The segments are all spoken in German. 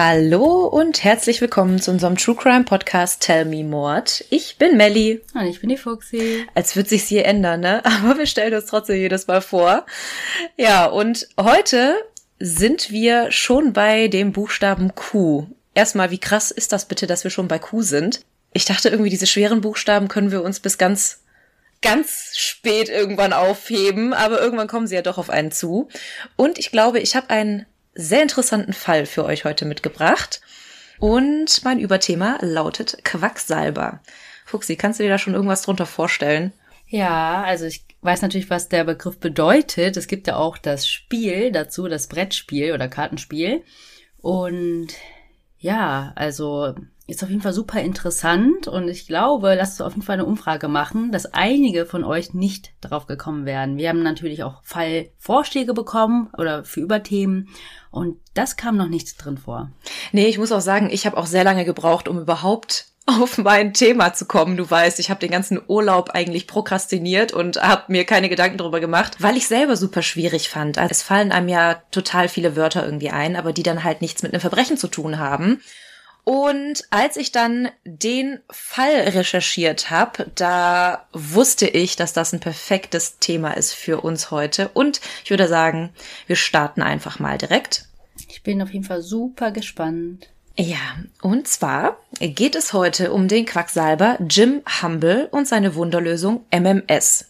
Hallo und herzlich willkommen zu unserem True Crime Podcast Tell Me Mord. Ich bin Melly. Und ich bin die Fuxi. Als wird sich's hier ändern, ne? Aber wir stellen uns trotzdem jedes Mal vor. Ja, und heute sind wir schon bei dem Buchstaben Q. Erstmal, wie krass ist das bitte, dass wir schon bei Q sind? Ich dachte irgendwie, diese schweren Buchstaben können wir uns bis ganz ganz spät irgendwann aufheben, aber irgendwann kommen sie ja doch auf einen zu. Und ich glaube, ich habe einen sehr interessanten Fall für euch heute mitgebracht. Und mein Überthema lautet Quacksalber. Fuxi, kannst du dir da schon irgendwas drunter vorstellen? Ja, also ich weiß natürlich, was der Begriff bedeutet. Es gibt ja auch das Spiel dazu, das Brettspiel oder Kartenspiel. Und ja, also ist auf jeden Fall super interessant und ich glaube, lasst uns auf jeden Fall eine Umfrage machen, dass einige von euch nicht drauf gekommen werden. Wir haben natürlich auch Fallvorschläge bekommen oder für Überthemen und das kam noch nicht drin vor. Nee, ich muss auch sagen, ich habe auch sehr lange gebraucht, um überhaupt auf mein Thema zu kommen. Du weißt, ich habe den ganzen Urlaub eigentlich prokrastiniert und habe mir keine Gedanken darüber gemacht, weil ich selber super schwierig fand. Also es fallen einem ja total viele Wörter irgendwie ein, aber die dann halt nichts mit einem Verbrechen zu tun haben. Und als ich dann den Fall recherchiert habe, da wusste ich, dass das ein perfektes Thema ist für uns heute. Und ich würde sagen, wir starten einfach mal direkt. Ich bin auf jeden Fall super gespannt. Ja, und zwar geht es heute um den Quacksalber Jim Humble und seine Wunderlösung MMS.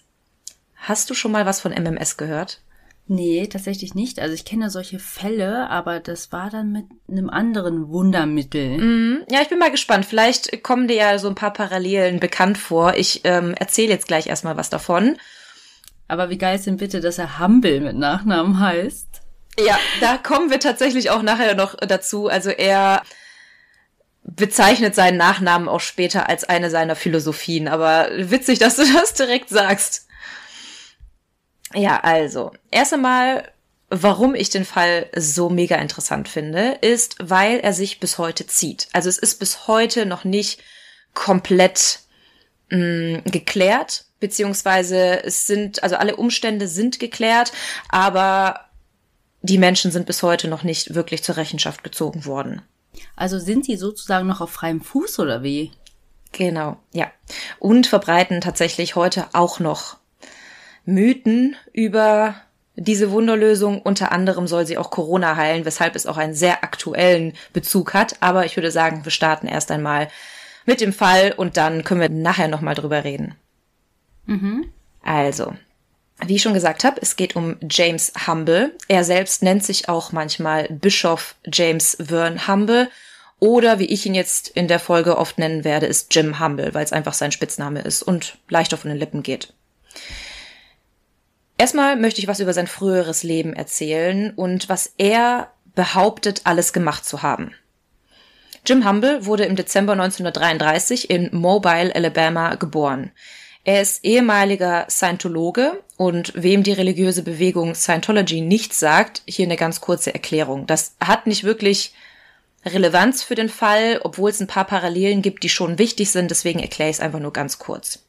Hast du schon mal was von MMS gehört? Nee, tatsächlich nicht. Also ich kenne solche Fälle, aber das war dann mit einem anderen Wundermittel. Mm, ja, ich bin mal gespannt. Vielleicht kommen dir ja so ein paar Parallelen bekannt vor. Ich ähm, erzähle jetzt gleich erstmal was davon. Aber wie geil ist denn bitte, dass er Humble mit Nachnamen heißt? Ja, da kommen wir tatsächlich auch nachher noch dazu. Also er bezeichnet seinen Nachnamen auch später als eine seiner Philosophien. Aber witzig, dass du das direkt sagst. Ja, also, erst einmal, warum ich den Fall so mega interessant finde, ist, weil er sich bis heute zieht. Also es ist bis heute noch nicht komplett mh, mm, geklärt, beziehungsweise es sind, also alle Umstände sind geklärt, aber die Menschen sind bis heute noch nicht wirklich zur Rechenschaft gezogen worden. Also sind sie sozusagen noch auf freiem Fuß oder wie? Genau, ja. Und verbreiten tatsächlich heute auch noch Mythen über diese Wunderlösung. Unter anderem soll sie auch Corona heilen, weshalb es auch einen sehr aktuellen Bezug hat. Aber ich würde sagen, wir starten erst einmal mit dem Fall und dann können wir nachher nochmal drüber reden. Mhm. Also, wie ich schon gesagt habe, es geht um James Humble. Er selbst nennt sich auch manchmal Bischof James Vern Humble. Oder wie ich ihn jetzt in der Folge oft nennen werde, ist Jim Humble, weil es einfach sein Spitzname ist und leichter von den Lippen geht. Erstmal möchte ich was über sein früheres Leben erzählen und was er behauptet, alles gemacht zu haben. Jim Humble wurde im Dezember 1933 in Mobile, Alabama geboren. Er ist ehemaliger Scientologe und wem die religiöse Bewegung Scientology nichts sagt, hier eine ganz kurze Erklärung. Das hat nicht wirklich Relevanz für den Fall, obwohl es ein paar Parallelen gibt, die schon wichtig sind, deswegen erkläre ich es einfach nur ganz kurz.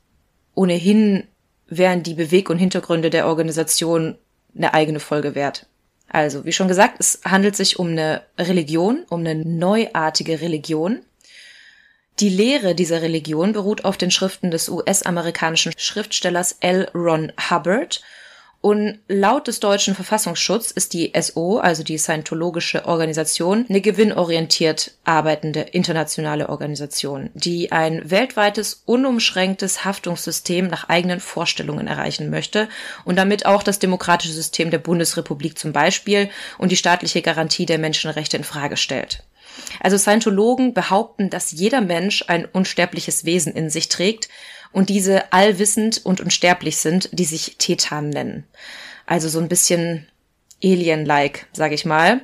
Ohnehin wären die Beweg- und Hintergründe der Organisation eine eigene Folge wert. Also, wie schon gesagt, es handelt sich um eine Religion, um eine neuartige Religion. Die Lehre dieser Religion beruht auf den Schriften des US-amerikanischen Schriftstellers L. Ron Hubbard und laut des deutschen Verfassungsschutz ist die SO, also die Scientologische Organisation, eine gewinnorientiert arbeitende internationale Organisation, die ein weltweites, unumschränktes Haftungssystem nach eigenen Vorstellungen erreichen möchte und damit auch das demokratische System der Bundesrepublik zum Beispiel und die staatliche Garantie der Menschenrechte in Frage stellt. Also Scientologen behaupten, dass jeder Mensch ein unsterbliches Wesen in sich trägt und diese allwissend und unsterblich sind, die sich Tetan nennen. Also so ein bisschen Alien-like, sag ich mal.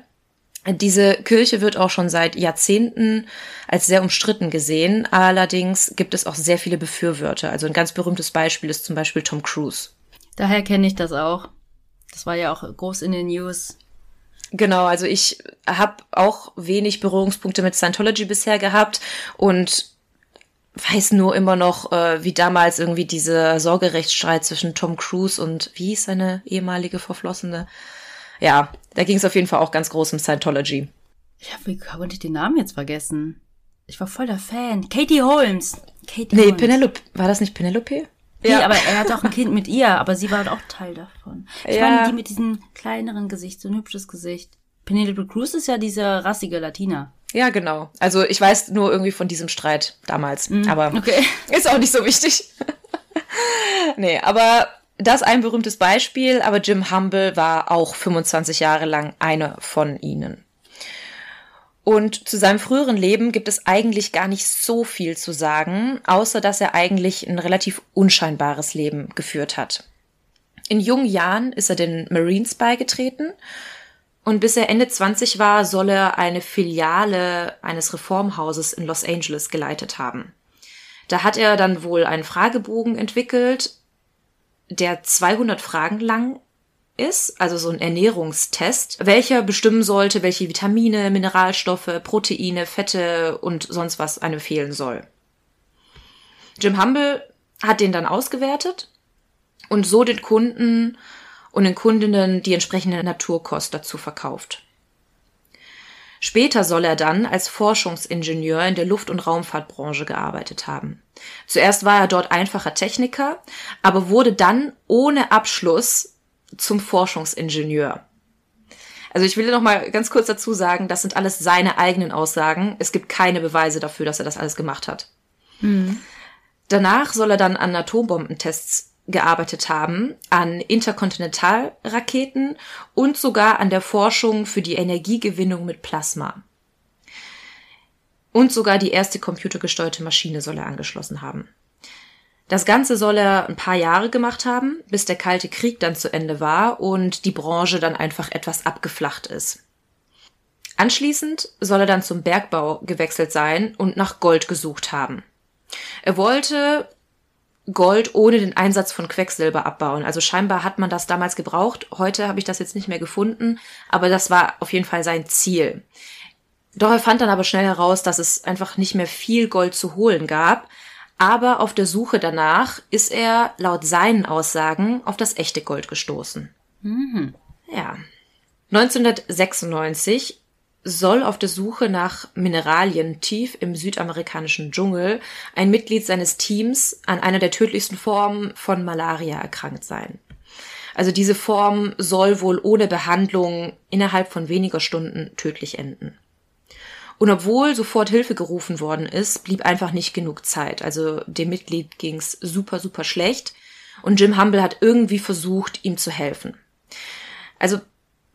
Diese Kirche wird auch schon seit Jahrzehnten als sehr umstritten gesehen. Allerdings gibt es auch sehr viele Befürworter. Also ein ganz berühmtes Beispiel ist zum Beispiel Tom Cruise. Daher kenne ich das auch. Das war ja auch groß in den News. Genau, also ich habe auch wenig Berührungspunkte mit Scientology bisher gehabt und weiß nur immer noch, äh, wie damals irgendwie dieser Sorgerechtsstreit zwischen Tom Cruise und wie hieß seine ehemalige Verflossene? Ja, da ging es auf jeden Fall auch ganz groß um Scientology. Ich habe, wie konnte ich den Namen jetzt vergessen? Ich war voll der Fan. Katie Holmes. Katie Nee, Holmes. Penelope. War das nicht Penelope? Nee, aber er hat auch ein Kind mit ihr, aber sie war auch Teil davon. Ich Ja. meine, die mit diesem kleineren Gesicht, so ein hübsches Gesicht. Penelope Cruz ist ja diese rassige Latina. Ja, genau. Also ich weiß nur irgendwie von diesem Streit damals. Aber Okay. ist auch nicht so wichtig. nee, aber das ein berühmtes Beispiel, aber Jim Humble war auch 25 Jahre lang einer von ihnen. Und zu seinem früheren Leben gibt es eigentlich gar nicht so viel zu sagen, außer dass er eigentlich ein relativ unscheinbares Leben geführt hat. In jungen Jahren ist er den Marines beigetreten und bis er Ende 20 war, soll er eine Filiale eines Reformhauses in Los Angeles geleitet haben. Da hat er dann wohl einen Fragebogen entwickelt, der 200 Fragen lang ist, also so ein Ernährungstest, welcher bestimmen sollte, welche Vitamine, Mineralstoffe, Proteine, Fette und sonst was einem fehlen soll. Jim Humble hat den dann ausgewertet und so den Kunden und den Kundinnen die entsprechende Naturkost dazu verkauft. Später soll er dann als Forschungsingenieur in der Luft- und Raumfahrtbranche gearbeitet haben. Zuerst war er dort einfacher Techniker, aber wurde dann ohne Abschluss zum Forschungsingenieur. Also ich will noch mal ganz kurz dazu sagen, das sind alles seine eigenen Aussagen. Es gibt keine Beweise dafür, dass er das alles gemacht hat. Danach soll er dann an Atombombentests gearbeitet haben, an Interkontinentalraketen und sogar an der Forschung für die Energiegewinnung mit Plasma. Und sogar die erste computergesteuerte Maschine soll er angeschlossen haben. Das Ganze soll er ein paar Jahre gemacht haben, bis der Kalte Krieg dann zu Ende war und die Branche dann einfach etwas abgeflacht ist. Anschließend soll er dann zum Bergbau gewechselt sein und nach Gold gesucht haben. Er wollte Gold ohne den Einsatz von Quecksilber abbauen. Also scheinbar hat man das damals gebraucht. Heute habe ich das jetzt nicht mehr gefunden, aber das war auf jeden Fall sein Ziel. Doch er fand dann aber schnell heraus, dass es einfach nicht mehr viel Gold zu holen gab. Aber auf der Suche danach ist er laut seinen Aussagen auf das echte Gold gestoßen. Ja. 1996 soll auf der Suche nach Mineralien tief im südamerikanischen Dschungel ein Mitglied seines Teams an einer der tödlichsten Formen von Malaria erkrankt sein. Also diese Form soll wohl ohne Behandlung innerhalb von weniger Stunden tödlich enden. Und obwohl sofort Hilfe gerufen worden ist, blieb einfach nicht genug Zeit. Also dem Mitglied ging's super, super schlecht. Und Jim Humble hat irgendwie versucht, ihm zu helfen. Also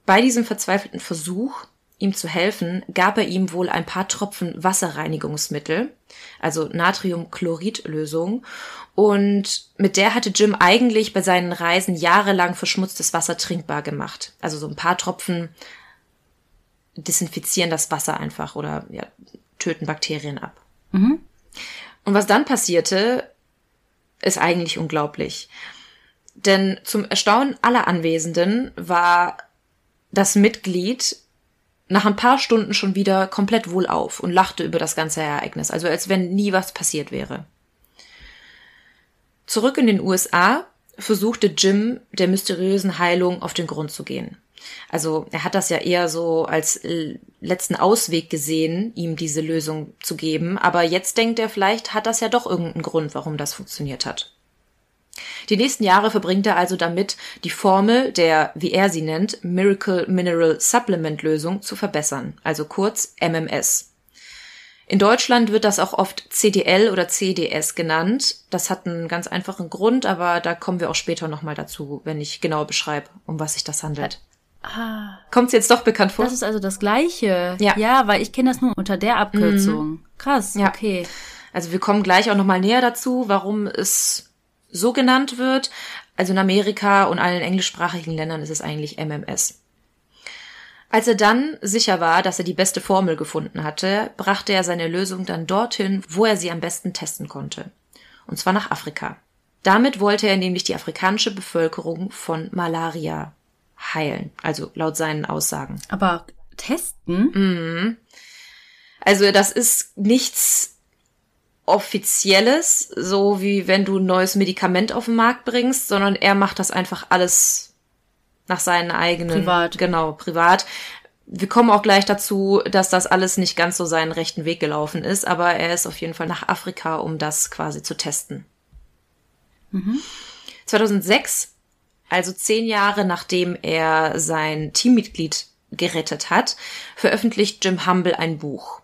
bei diesem verzweifelten Versuch, ihm zu helfen, gab er ihm wohl ein paar Tropfen Wasserreinigungsmittel, also Natriumchloridlösung. Und mit der hatte Jim eigentlich bei seinen Reisen jahrelang verschmutztes Wasser trinkbar gemacht. Also so ein paar Tropfen desinfizieren das Wasser einfach oder ja, töten Bakterien ab. Und was dann passierte, ist eigentlich unglaublich. Denn zum Erstaunen aller Anwesenden war das Mitglied nach ein paar Stunden schon wieder komplett wohlauf und lachte über das ganze Ereignis, also als wenn nie was passiert wäre. Zurück in den USA versuchte Jim der mysteriösen Heilung auf den Grund zu gehen. Also er hat das ja eher so als letzten Ausweg gesehen, ihm diese Lösung zu geben, aber jetzt denkt er, vielleicht hat das ja doch irgendeinen Grund, warum das funktioniert hat. Die nächsten Jahre verbringt er also damit, die Formel der, wie er sie nennt, Miracle Mineral Supplement Lösung zu verbessern, also kurz MMS. In Deutschland wird das auch oft CDL oder CDS genannt. Das hat einen ganz einfachen Grund, aber da kommen wir auch später nochmal dazu, wenn ich genau beschreibe, um was sich das handelt. Ah, Kommt's jetzt doch bekannt vor? das ist also das Gleiche. Ja. Ja, weil ich kenne das nur unter der Abkürzung. Krass, Ja. okay. Also wir kommen gleich auch nochmal näher dazu, warum es so genannt wird. Also in Amerika und allen englischsprachigen Ländern ist es eigentlich MMS. Als er dann sicher war, dass er die beste Formel gefunden hatte, brachte er seine Lösung dann dorthin, wo er sie am besten testen konnte. Und zwar nach Afrika. Damit wollte er nämlich die afrikanische Bevölkerung von Malaria heilen, also laut seinen Aussagen. Aber testen? Also das ist nichts Offizielles, so wie wenn du ein neues Medikament auf den Markt bringst, sondern er macht das einfach alles nach seinen eigenen. Privat. Genau, privat. wir kommen auch gleich dazu, dass das alles nicht ganz so seinen rechten Weg gelaufen ist, aber er ist auf jeden Fall nach Afrika, um das quasi zu testen. Mhm. 2006, also zehn Jahre nachdem er sein Teammitglied gerettet hat, veröffentlicht Jim Humble ein Buch.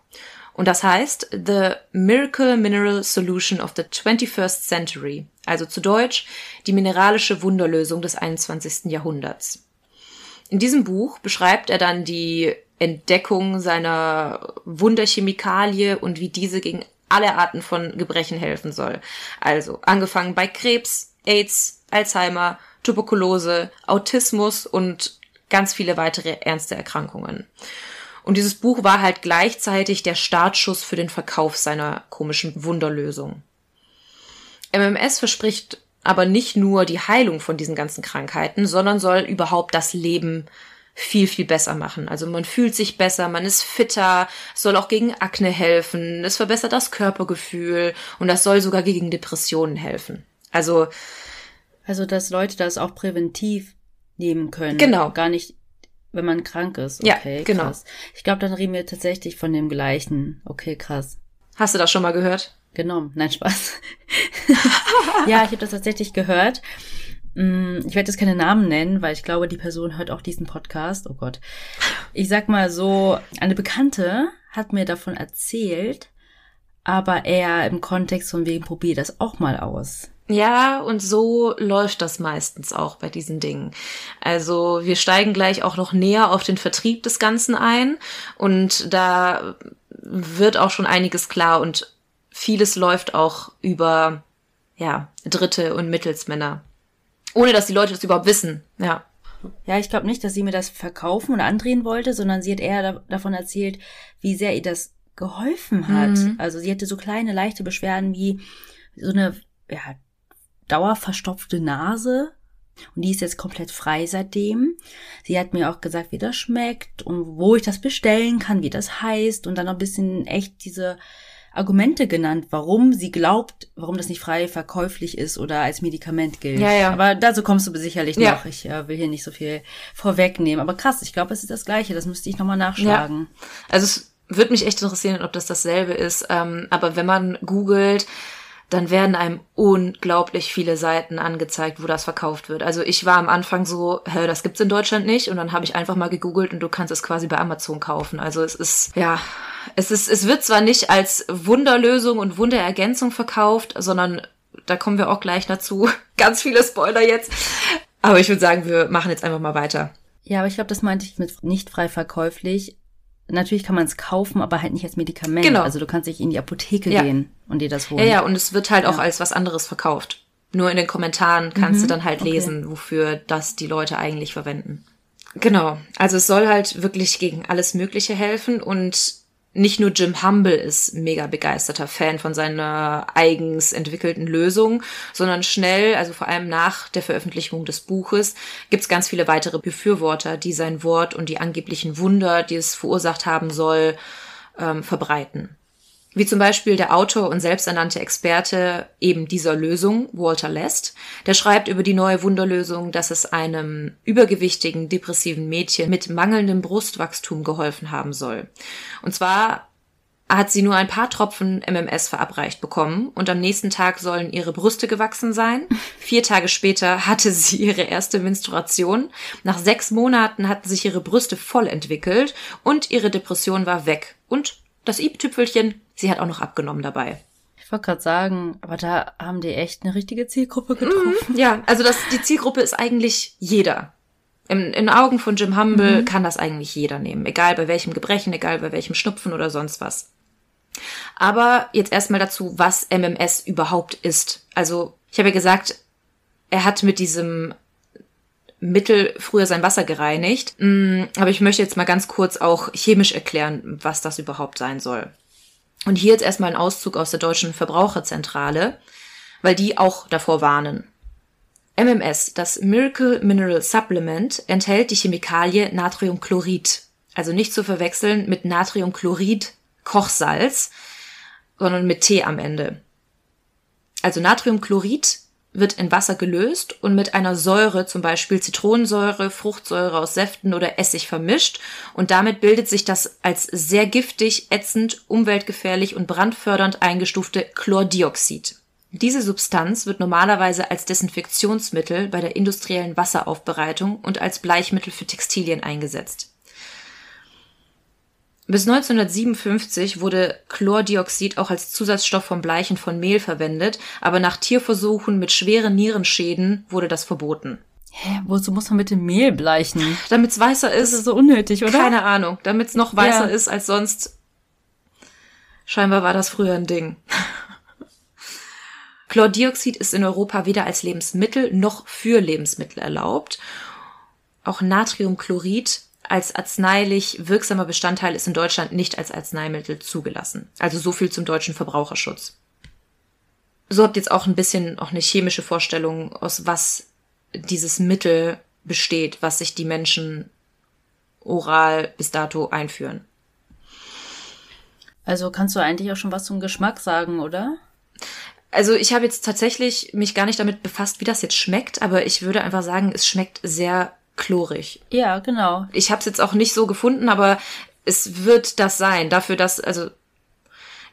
Und das heißt The Miracle Mineral Solution of the 21st Century, also zu Deutsch die mineralische Wunderlösung des 21. Jahrhunderts. In diesem Buch beschreibt er dann die Entdeckung seiner Wunderchemikalie und wie diese gegen alle Arten von Gebrechen helfen soll. Also angefangen bei Krebs, AIDS, Alzheimer, Tuberkulose, Autismus und ganz viele weitere ernste Erkrankungen. Und dieses Buch war halt gleichzeitig der Startschuss für den Verkauf seiner komischen Wunderlösung. MMS verspricht aber nicht nur die Heilung von diesen ganzen Krankheiten, sondern soll überhaupt das Leben viel, viel besser machen. Also man fühlt sich besser, man ist fitter, soll auch gegen Akne helfen, es verbessert das Körpergefühl und das soll sogar gegen Depressionen helfen. Also. Also, dass Leute das auch präventiv nehmen können. Genau. Gar nicht, wenn man krank ist. Okay, ja, genau. Krass. Ich glaube, dann reden wir tatsächlich von dem gleichen. Okay, krass. Hast du das schon mal gehört? genommen. Nein, Spaß. ja, ich habe das tatsächlich gehört. Mm, ich werde jetzt keine Namen nennen, weil ich glaube, die Person hört auch diesen Podcast. Oh Gott. Ich sag mal so, eine Bekannte hat mir davon erzählt, aber eher im Kontext von wegen, probier das auch mal aus. Ja, und so läuft das meistens auch bei diesen Dingen. Also wir steigen gleich auch noch näher auf den Vertrieb des Ganzen ein und da wird auch schon einiges klar und vieles läuft auch über ja, Dritte und Mittelsmänner. Ohne dass die Leute das überhaupt wissen, ja. Ja, ich glaube nicht, dass sie mir das verkaufen oder andrehen wollte, sondern sie hat eher da davon erzählt, wie sehr ihr das geholfen hat. Mhm. Also sie hatte so kleine, leichte Beschwerden wie so eine ja, dauerverstopfte Nase. Und die ist jetzt komplett frei seitdem. Sie hat mir auch gesagt, wie das schmeckt und wo ich das bestellen kann, wie das heißt und dann noch ein bisschen echt diese Argumente genannt, warum sie glaubt, warum das nicht frei verkäuflich ist oder als Medikament gilt. Ja, ja. Aber dazu kommst du sicherlich ja. noch. Ich äh, will hier nicht so viel vorwegnehmen. Aber krass, ich glaube, es ist das Gleiche. Das müsste ich nochmal nachschlagen. Ja. Also es würde mich echt interessieren, ob das dasselbe ist. Ähm, aber wenn man googelt, dann werden einem unglaublich viele Seiten angezeigt, wo das verkauft wird. Also ich war am Anfang so, hä, das gibt's in Deutschland nicht und dann habe ich einfach mal gegoogelt und du kannst es quasi bei Amazon kaufen. Also es ist ja, es ist es wird zwar nicht als Wunderlösung und Wunderergänzung verkauft, sondern da kommen wir auch gleich dazu. Ganz viele Spoiler jetzt. Aber ich würde sagen, wir machen jetzt einfach mal weiter. Ja, aber ich glaube, das meinte ich mit nicht frei verkäuflich natürlich kann man es kaufen, aber halt nicht als Medikament. Genau. Also du kannst nicht in die Apotheke ja. gehen und dir das holen. Ja, ja, und es wird halt ja. auch als was anderes verkauft. Nur in den Kommentaren kannst mhm. du dann halt lesen, okay. wofür das die Leute eigentlich verwenden. Genau. Also es soll halt wirklich gegen alles Mögliche helfen und nicht nur Jim Humble ist mega begeisterter Fan von seiner eigens entwickelten Lösung, sondern schnell, also vor allem nach der Veröffentlichung des Buches, gibt es ganz viele weitere Befürworter, die sein Wort und die angeblichen Wunder, die es verursacht haben soll, ähm, verbreiten. Wie zum Beispiel der Autor und selbsternannte Experte eben dieser Lösung, Walter Lest. Der schreibt über die neue Wunderlösung, dass es einem übergewichtigen, depressiven Mädchen mit mangelndem Brustwachstum geholfen haben soll. Und zwar hat sie nur ein paar Tropfen MMS verabreicht bekommen und am nächsten Tag sollen ihre Brüste gewachsen sein. Vier Tage später hatte sie ihre erste Menstruation. Nach sechs Monaten hatten sich ihre Brüste voll entwickelt und ihre Depression war weg. Und das i-Tüpfelchen Sie hat auch noch abgenommen dabei. Ich wollte gerade sagen, aber da haben die echt eine richtige Zielgruppe getroffen. Mhm, ja, also das, die Zielgruppe ist eigentlich jeder. In, in Augen von Jim Humble mhm. kann das eigentlich jeder nehmen. Egal bei welchem Gebrechen, egal bei welchem Schnupfen oder sonst was. Aber jetzt erstmal dazu, was MMS überhaupt ist. Also, ich habe ja gesagt, er hat mit diesem Mittel früher sein Wasser gereinigt. Mm, aber ich möchte jetzt mal ganz kurz auch chemisch erklären, was das überhaupt sein soll. Und hier jetzt erstmal ein Auszug aus der deutschen Verbraucherzentrale, weil die auch davor warnen. MMS, das Miracle Mineral Supplement, enthält die Chemikalie Natriumchlorid. Also nicht zu verwechseln mit Natriumchlorid Kochsalz, sondern mit T am Ende. Also Natriumchlorid wird in Wasser gelöst und mit einer Säure, zum Beispiel Zitronensäure, Fruchtsäure aus Säften oder Essig vermischt und damit bildet sich das als sehr giftig, ätzend, umweltgefährlich und brandfördernd eingestufte Chlordioxid. Diese Substanz wird normalerweise als Desinfektionsmittel bei der industriellen Wasseraufbereitung und als Bleichmittel für Textilien eingesetzt. Bis 1957 wurde Chlordioxid auch als Zusatzstoff vom Bleichen von Mehl verwendet, aber nach Tierversuchen mit schweren Nierenschäden wurde das verboten. Hä, wozu muss man mit dem Mehl bleichen? Damit's weißer ist. Das ist so unnötig, oder? Keine Ahnung. Damit's noch weißer Ja. ist als sonst. Scheinbar war das früher ein Ding. Chlordioxid ist in Europa weder als Lebensmittel noch für Lebensmittel erlaubt. Auch Natriumchlorid als arzneilich wirksamer Bestandteil ist in Deutschland nicht als Arzneimittel zugelassen. Also so viel zum deutschen Verbraucherschutz. So habt ihr jetzt auch ein bisschen auch eine chemische Vorstellung, aus was dieses Mittel besteht, was sich die Menschen oral bis dato einführen. Also kannst du eigentlich auch schon was zum Geschmack sagen, oder? Also ich habe jetzt tatsächlich mich gar nicht damit befasst, wie das jetzt schmeckt, aber ich würde einfach sagen, es schmeckt sehr chlorig. Ja, genau. Ich habe es jetzt auch nicht so gefunden, aber es wird das sein. Dafür, dass also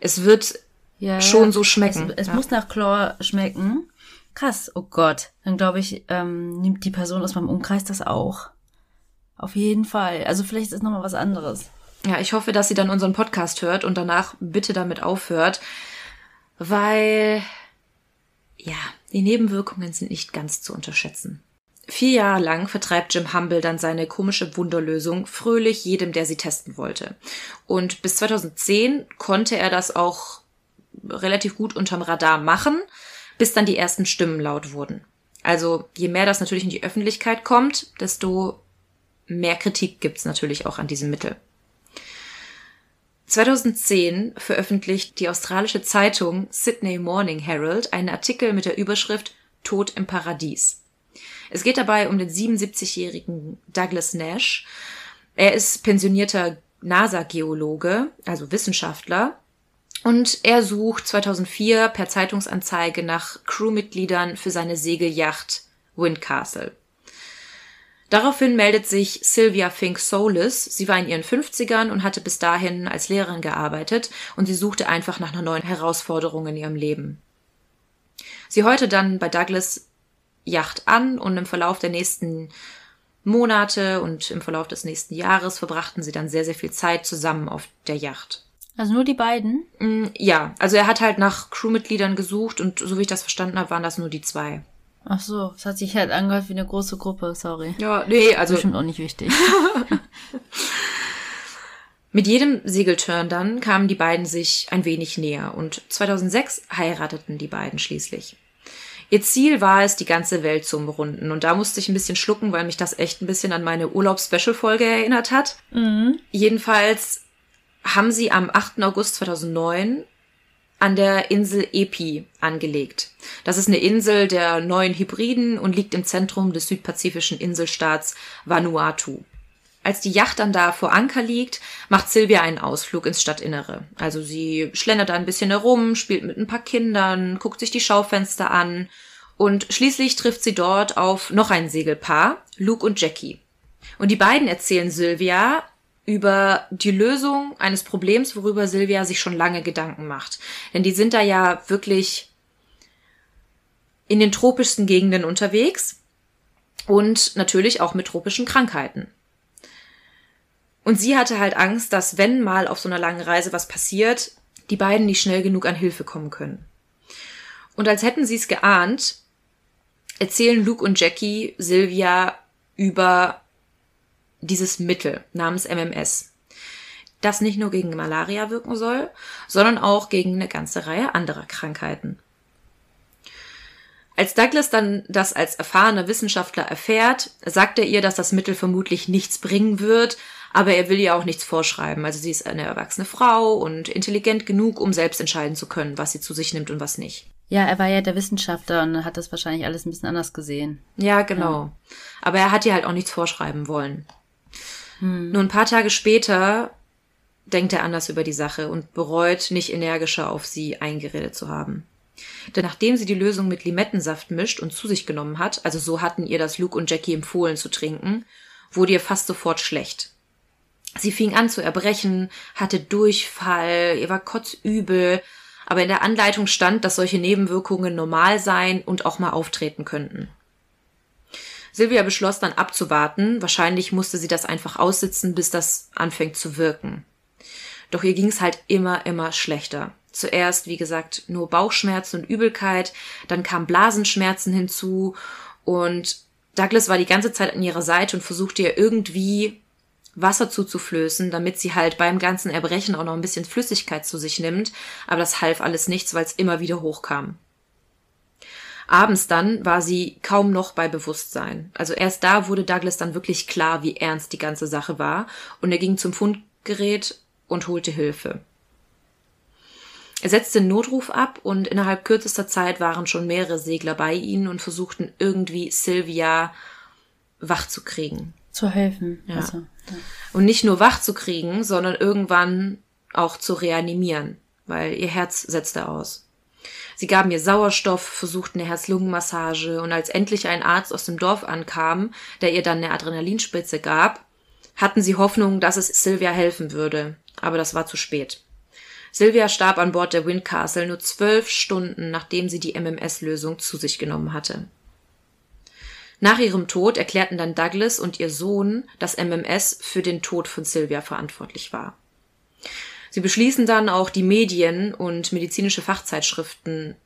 es wird Ja, schon so schmecken. Es, es ja. muss nach Chlor schmecken. Krass, oh Gott. Dann glaube ich, ähm, nimmt die Person aus meinem Umkreis das auch. Auf jeden Fall. Also vielleicht ist es nochmal was anderes. Ja, ich hoffe, dass sie dann unseren Podcast hört und danach bitte damit aufhört, weil ja, die Nebenwirkungen sind nicht ganz zu unterschätzen. Vier Jahre lang vertreibt Jim Humble dann seine komische Wunderlösung fröhlich jedem, der sie testen wollte. Und bis 2010 konnte er das auch relativ gut unterm Radar machen, bis dann die ersten Stimmen laut wurden. Also je mehr das natürlich in die Öffentlichkeit kommt, desto mehr Kritik gibt's natürlich auch an diesem Mittel. 2010 veröffentlicht die australische Zeitung Sydney Morning Herald einen Artikel mit der Überschrift Tod im Paradies. Es geht dabei um den 77-jährigen Douglas Nash. Er ist pensionierter NASA-Geologe, also Wissenschaftler, und er sucht 2004 per Zeitungsanzeige nach Crewmitgliedern für seine Segelyacht Windcastle. Daraufhin meldet sich Sylvia Fink Solis. Sie war in ihren 50ern und hatte bis dahin als Lehrerin gearbeitet und sie suchte einfach nach einer neuen Herausforderung in ihrem Leben. Sie heulte dann bei Douglas Yacht an und im Verlauf der nächsten Monate und im Verlauf des nächsten Jahres verbrachten sie dann sehr, sehr viel Zeit zusammen auf der Yacht. Also nur die beiden? Mm, Ja, also er hat halt nach Crewmitgliedern gesucht und so wie ich das verstanden habe, waren das nur die zwei. Ach so, es hat sich halt angehört wie eine große Gruppe, sorry. Ja, nee, also Bestimmt auch nicht wichtig. Mit jedem Segelturn dann kamen die beiden sich ein wenig näher und 2006 heirateten die beiden schließlich. Ihr Ziel war es, die ganze Welt zu umrunden und da musste ich ein bisschen schlucken, weil mich das echt ein bisschen an meine Urlaubs-Special-Folge erinnert hat. Jedenfalls haben sie am 8. August 2009 an der Insel Epi angelegt. Das ist eine Insel der neuen Hybriden und liegt im Zentrum des südpazifischen Inselstaats Vanuatu. Als die Yacht dann da vor Anker liegt, macht Sylvia einen Ausflug ins Stadtinnere. Also sie schlendert da ein bisschen herum, spielt mit ein paar Kindern, guckt sich die Schaufenster an und schließlich trifft sie dort auf noch ein Segelpaar, Luke und Jackie. Und die beiden erzählen Sylvia über die Lösung eines Problems, worüber Sylvia sich schon lange Gedanken macht. Denn die sind da ja wirklich in den tropischsten Gegenden unterwegs und natürlich auch mit tropischen Krankheiten. Und sie hatte halt Angst, dass wenn mal auf so einer langen Reise was passiert, die beiden nicht schnell genug an Hilfe kommen können. Und als hätten sie es geahnt, erzählen Luke und Jackie Sylvia über dieses Mittel namens MMS, das nicht nur gegen Malaria wirken soll, sondern auch gegen eine ganze Reihe anderer Krankheiten. Als Douglas dann das als erfahrener Wissenschaftler erfährt, sagt er ihr, dass das Mittel vermutlich nichts bringen wird, aber er will ihr auch nichts vorschreiben. Also sie ist eine erwachsene Frau und intelligent genug, um selbst entscheiden zu können, was sie zu sich nimmt und was nicht. ja, er war ja der Wissenschaftler und hat das wahrscheinlich alles ein bisschen anders gesehen. Ja, genau. Aber er hat ihr halt auch nichts vorschreiben wollen. Nur ein paar Tage später denkt er anders über die Sache und bereut, nicht energischer auf sie eingeredet zu haben. Denn nachdem sie die Lösung mit Limettensaft mischt und zu sich genommen hat, also so hatten ihr das Luke und Jackie empfohlen zu trinken, wurde ihr fast sofort schlecht. Sie fing an zu erbrechen, hatte Durchfall, ihr war kotzübel, aber in der Anleitung stand, dass solche Nebenwirkungen normal seien und auch mal auftreten könnten. Silvia beschloss dann abzuwarten, wahrscheinlich musste sie das einfach aussitzen, bis das anfängt zu wirken. Doch ihr ging's halt immer, immer schlechter. Zuerst, wie gesagt, nur Bauchschmerzen und Übelkeit, dann kamen Blasenschmerzen hinzu und Douglas war die ganze Zeit an ihrer Seite und versuchte ihr irgendwie Wasser zuzuflößen, damit sie halt beim ganzen Erbrechen auch noch ein bisschen Flüssigkeit zu sich nimmt, aber das half alles nichts, weil es immer wieder hochkam. Abends dann war sie kaum noch bei Bewusstsein. Also erst da wurde Douglas dann wirklich klar, wie ernst die ganze Sache war, und er ging zum Fundgerät und holte Hilfe. Er setzte den Notruf ab und innerhalb kürzester Zeit waren schon mehrere Segler bei ihnen und versuchten irgendwie Sylvia wach zu kriegen. Zu helfen. Ja. Also, ja. Und nicht nur wach zu kriegen, sondern irgendwann auch zu reanimieren, weil ihr Herz setzte aus. Sie gaben ihr Sauerstoff, versuchten eine Herz-Lungen-Massage und als endlich ein Arzt aus dem Dorf ankam, der ihr dann eine Adrenalinspritze gab, hatten sie Hoffnung, dass es Sylvia helfen würde. Aber das war zu spät. Sylvia starb an Bord der Windcastle nur zwölf Stunden, nachdem sie die MMS-Lösung zu sich genommen hatte. Nach ihrem Tod erklärten dann Douglas und ihr Sohn, dass MMS für den Tod von Sylvia verantwortlich war. Sie beschließen dann auch die Medien und medizinische Fachzeitschriften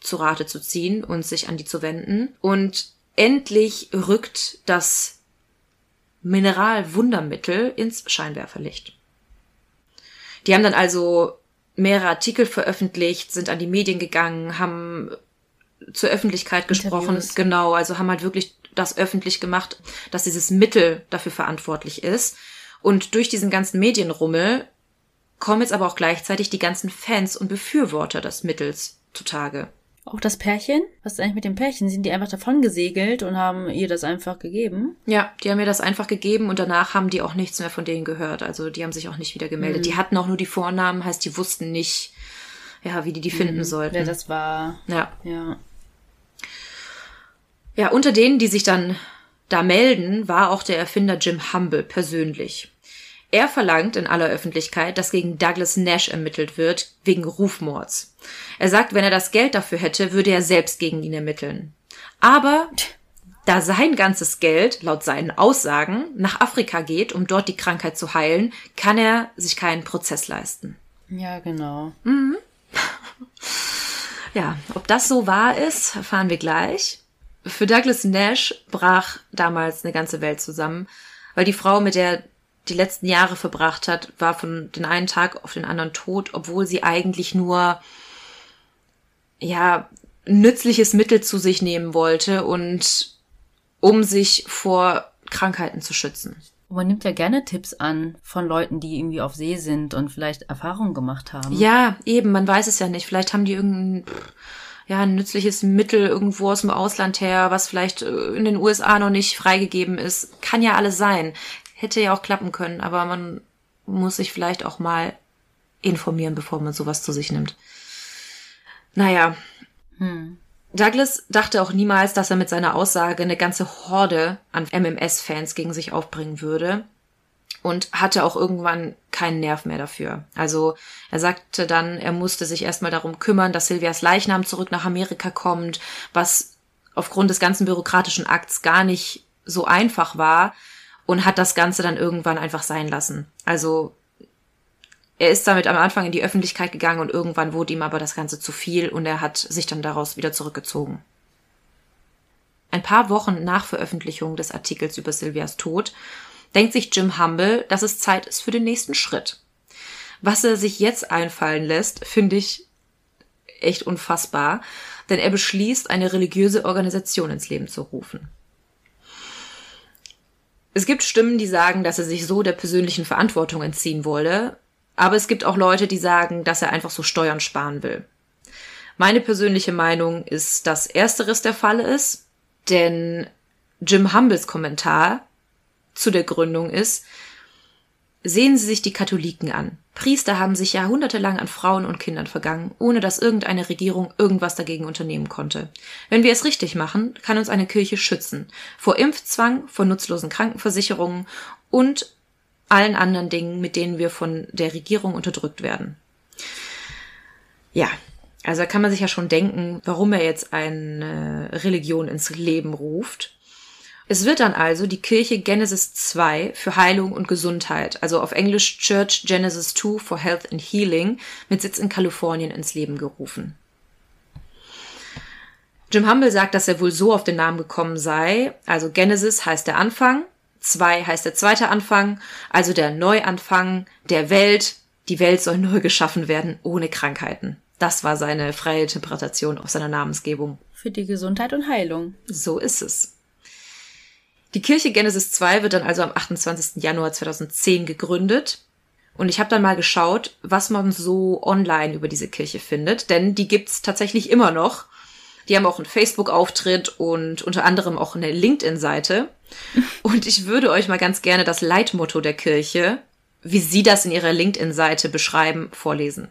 zu Rate zu ziehen und sich an die zu wenden. Und endlich rückt das Mineralwundermittel ins Scheinwerferlicht. Die haben dann also mehrere Artikel veröffentlicht, sind an die Medien gegangen, haben zur Öffentlichkeit gesprochen, Interviews. genau, also haben halt wirklich das öffentlich gemacht, dass dieses Mittel dafür verantwortlich ist. Und durch diesen ganzen Medienrummel kommen jetzt aber auch gleichzeitig die ganzen Fans und Befürworter des Mittels zutage. Auch das Pärchen? Was ist eigentlich mit dem Pärchen? Sind die einfach davon gesegelt und haben ihr das einfach gegeben? Ja, die haben ihr das einfach gegeben und danach haben die auch nichts mehr von denen gehört. Also die haben sich auch nicht wieder gemeldet. Mhm. Die hatten auch nur die Vornamen, heißt, die wussten nicht, ja, wie die die finden mhm, sollten. Wer das war. Ja. Ja. Ja, unter denen, die sich dann da melden, war auch der Erfinder Jim Humble persönlich. Er verlangt in aller Öffentlichkeit, dass gegen Douglas Nash ermittelt wird, wegen Rufmords. Er sagt, wenn er das Geld dafür hätte, würde er selbst gegen ihn ermitteln. Aber da sein ganzes Geld, laut seinen Aussagen, nach Afrika geht, um dort die Krankheit zu heilen, kann er sich keinen Prozess leisten. Ja, genau. Mhm. Ja, ob das so wahr ist, erfahren wir gleich. Für Douglas Nash brach damals eine ganze Welt zusammen, weil die Frau, mit der die letzten Jahre verbracht hat, war von den einen Tag auf den anderen tot, obwohl sie eigentlich nur ja nützliches Mittel zu sich nehmen wollte und um sich vor Krankheiten zu schützen. Man nimmt ja gerne Tipps an von Leuten, die irgendwie auf See sind und vielleicht Erfahrungen gemacht haben. Ja, eben, man weiß es ja nicht. Vielleicht haben die irgendein ja, ein nützliches Mittel irgendwo aus dem Ausland her, was vielleicht äh, in den USA noch nicht freigegeben ist. Kann ja alles sein hätte ja auch klappen können, aber man muss sich vielleicht auch mal informieren, bevor man sowas zu sich nimmt. Naja. Hm. Douglas dachte auch niemals, dass er mit seiner Aussage eine ganze Horde an MMS-Fans gegen sich aufbringen würde und hatte auch irgendwann keinen Nerv mehr dafür. Also er sagte dann, er musste sich erstmal darum kümmern, dass Silvias Leichnam zurück nach Amerika kommt, was aufgrund des ganzen bürokratischen Akts gar nicht so einfach war und hat das Ganze dann irgendwann einfach sein lassen. Also er ist damit am Anfang in die Öffentlichkeit gegangen und irgendwann wurde ihm aber das Ganze zu viel und er hat sich dann daraus wieder zurückgezogen. Ein paar Wochen nach Veröffentlichung des Artikels über Sylvias Tod denkt sich Jim Humble, dass es Zeit ist für den nächsten Schritt. Was er sich jetzt einfallen lässt, finde ich echt unfassbar, denn er beschließt, eine religiöse Organisation ins Leben zu rufen. Es gibt Stimmen, die sagen, dass er sich so der persönlichen Verantwortung entziehen wolle, aber es gibt auch Leute, die sagen, dass er einfach so Steuern sparen will. Meine persönliche Meinung ist, dass ersteres der Fall ist, denn Jim Humbles Kommentar zu der Gründung ist, sehen Sie sich die Katholiken an. Priester haben sich jahrhundertelang an Frauen und Kindern vergangen, ohne dass irgendeine Regierung irgendwas dagegen unternehmen konnte. Wenn wir es richtig machen, kann uns eine Kirche schützen. Vor Impfzwang, vor nutzlosen Krankenversicherungen und allen anderen Dingen, mit denen wir von der Regierung unterdrückt werden. Ja, also da kann man sich ja schon denken, warum er jetzt eine Religion ins Leben ruft. Es wird dann also die Kirche Genesis 2 für Heilung und Gesundheit, also auf Englisch Church Genesis 2 for Health and Healing, mit Sitz in Kalifornien ins Leben gerufen. Jim Humble sagt, dass er wohl so auf den Namen gekommen sei. Also Genesis heißt der Anfang, 2 heißt der zweite Anfang, also der Neuanfang der Welt. Die Welt soll neu geschaffen werden, ohne Krankheiten. Das war seine freie Interpretation auf seiner Namensgebung. Für die Gesundheit und Heilung. So ist es. Die Kirche Genesis 2 wird dann also am 28. Januar 2010 gegründet. Und ich habe dann mal geschaut, was man so online über diese Kirche findet, denn die gibt's tatsächlich immer noch. Die haben auch einen Facebook-Auftritt und unter anderem auch eine LinkedIn-Seite. Und ich würde euch mal ganz gerne das Leitmotto der Kirche, wie sie das in ihrer LinkedIn-Seite beschreiben, vorlesen.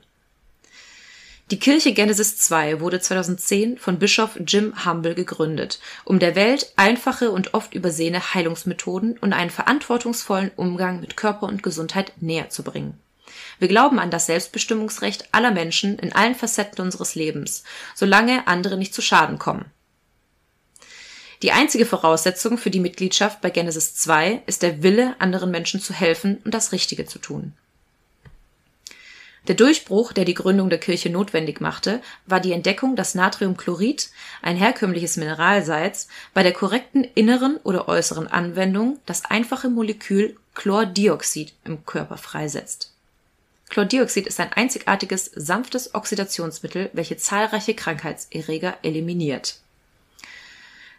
Die Kirche Genesis 2 wurde 2010 von Bischof Jim Humble gegründet, um der Welt einfache und oft übersehene Heilungsmethoden und einen verantwortungsvollen Umgang mit Körper und Gesundheit näher zu bringen. Wir glauben an das Selbstbestimmungsrecht aller Menschen in allen Facetten unseres Lebens, solange andere nicht zu Schaden kommen. Die einzige Voraussetzung für die Mitgliedschaft bei Genesis 2 ist der Wille, anderen Menschen zu helfen und das Richtige zu tun. Der Durchbruch, der die Gründung der Kirche notwendig machte, war die Entdeckung, dass Natriumchlorid, ein herkömmliches Mineralsalz, bei der korrekten inneren oder äußeren Anwendung das einfache Molekül Chlordioxid im Körper freisetzt. Chlordioxid ist ein einzigartiges, sanftes Oxidationsmittel, welche zahlreiche Krankheitserreger eliminiert.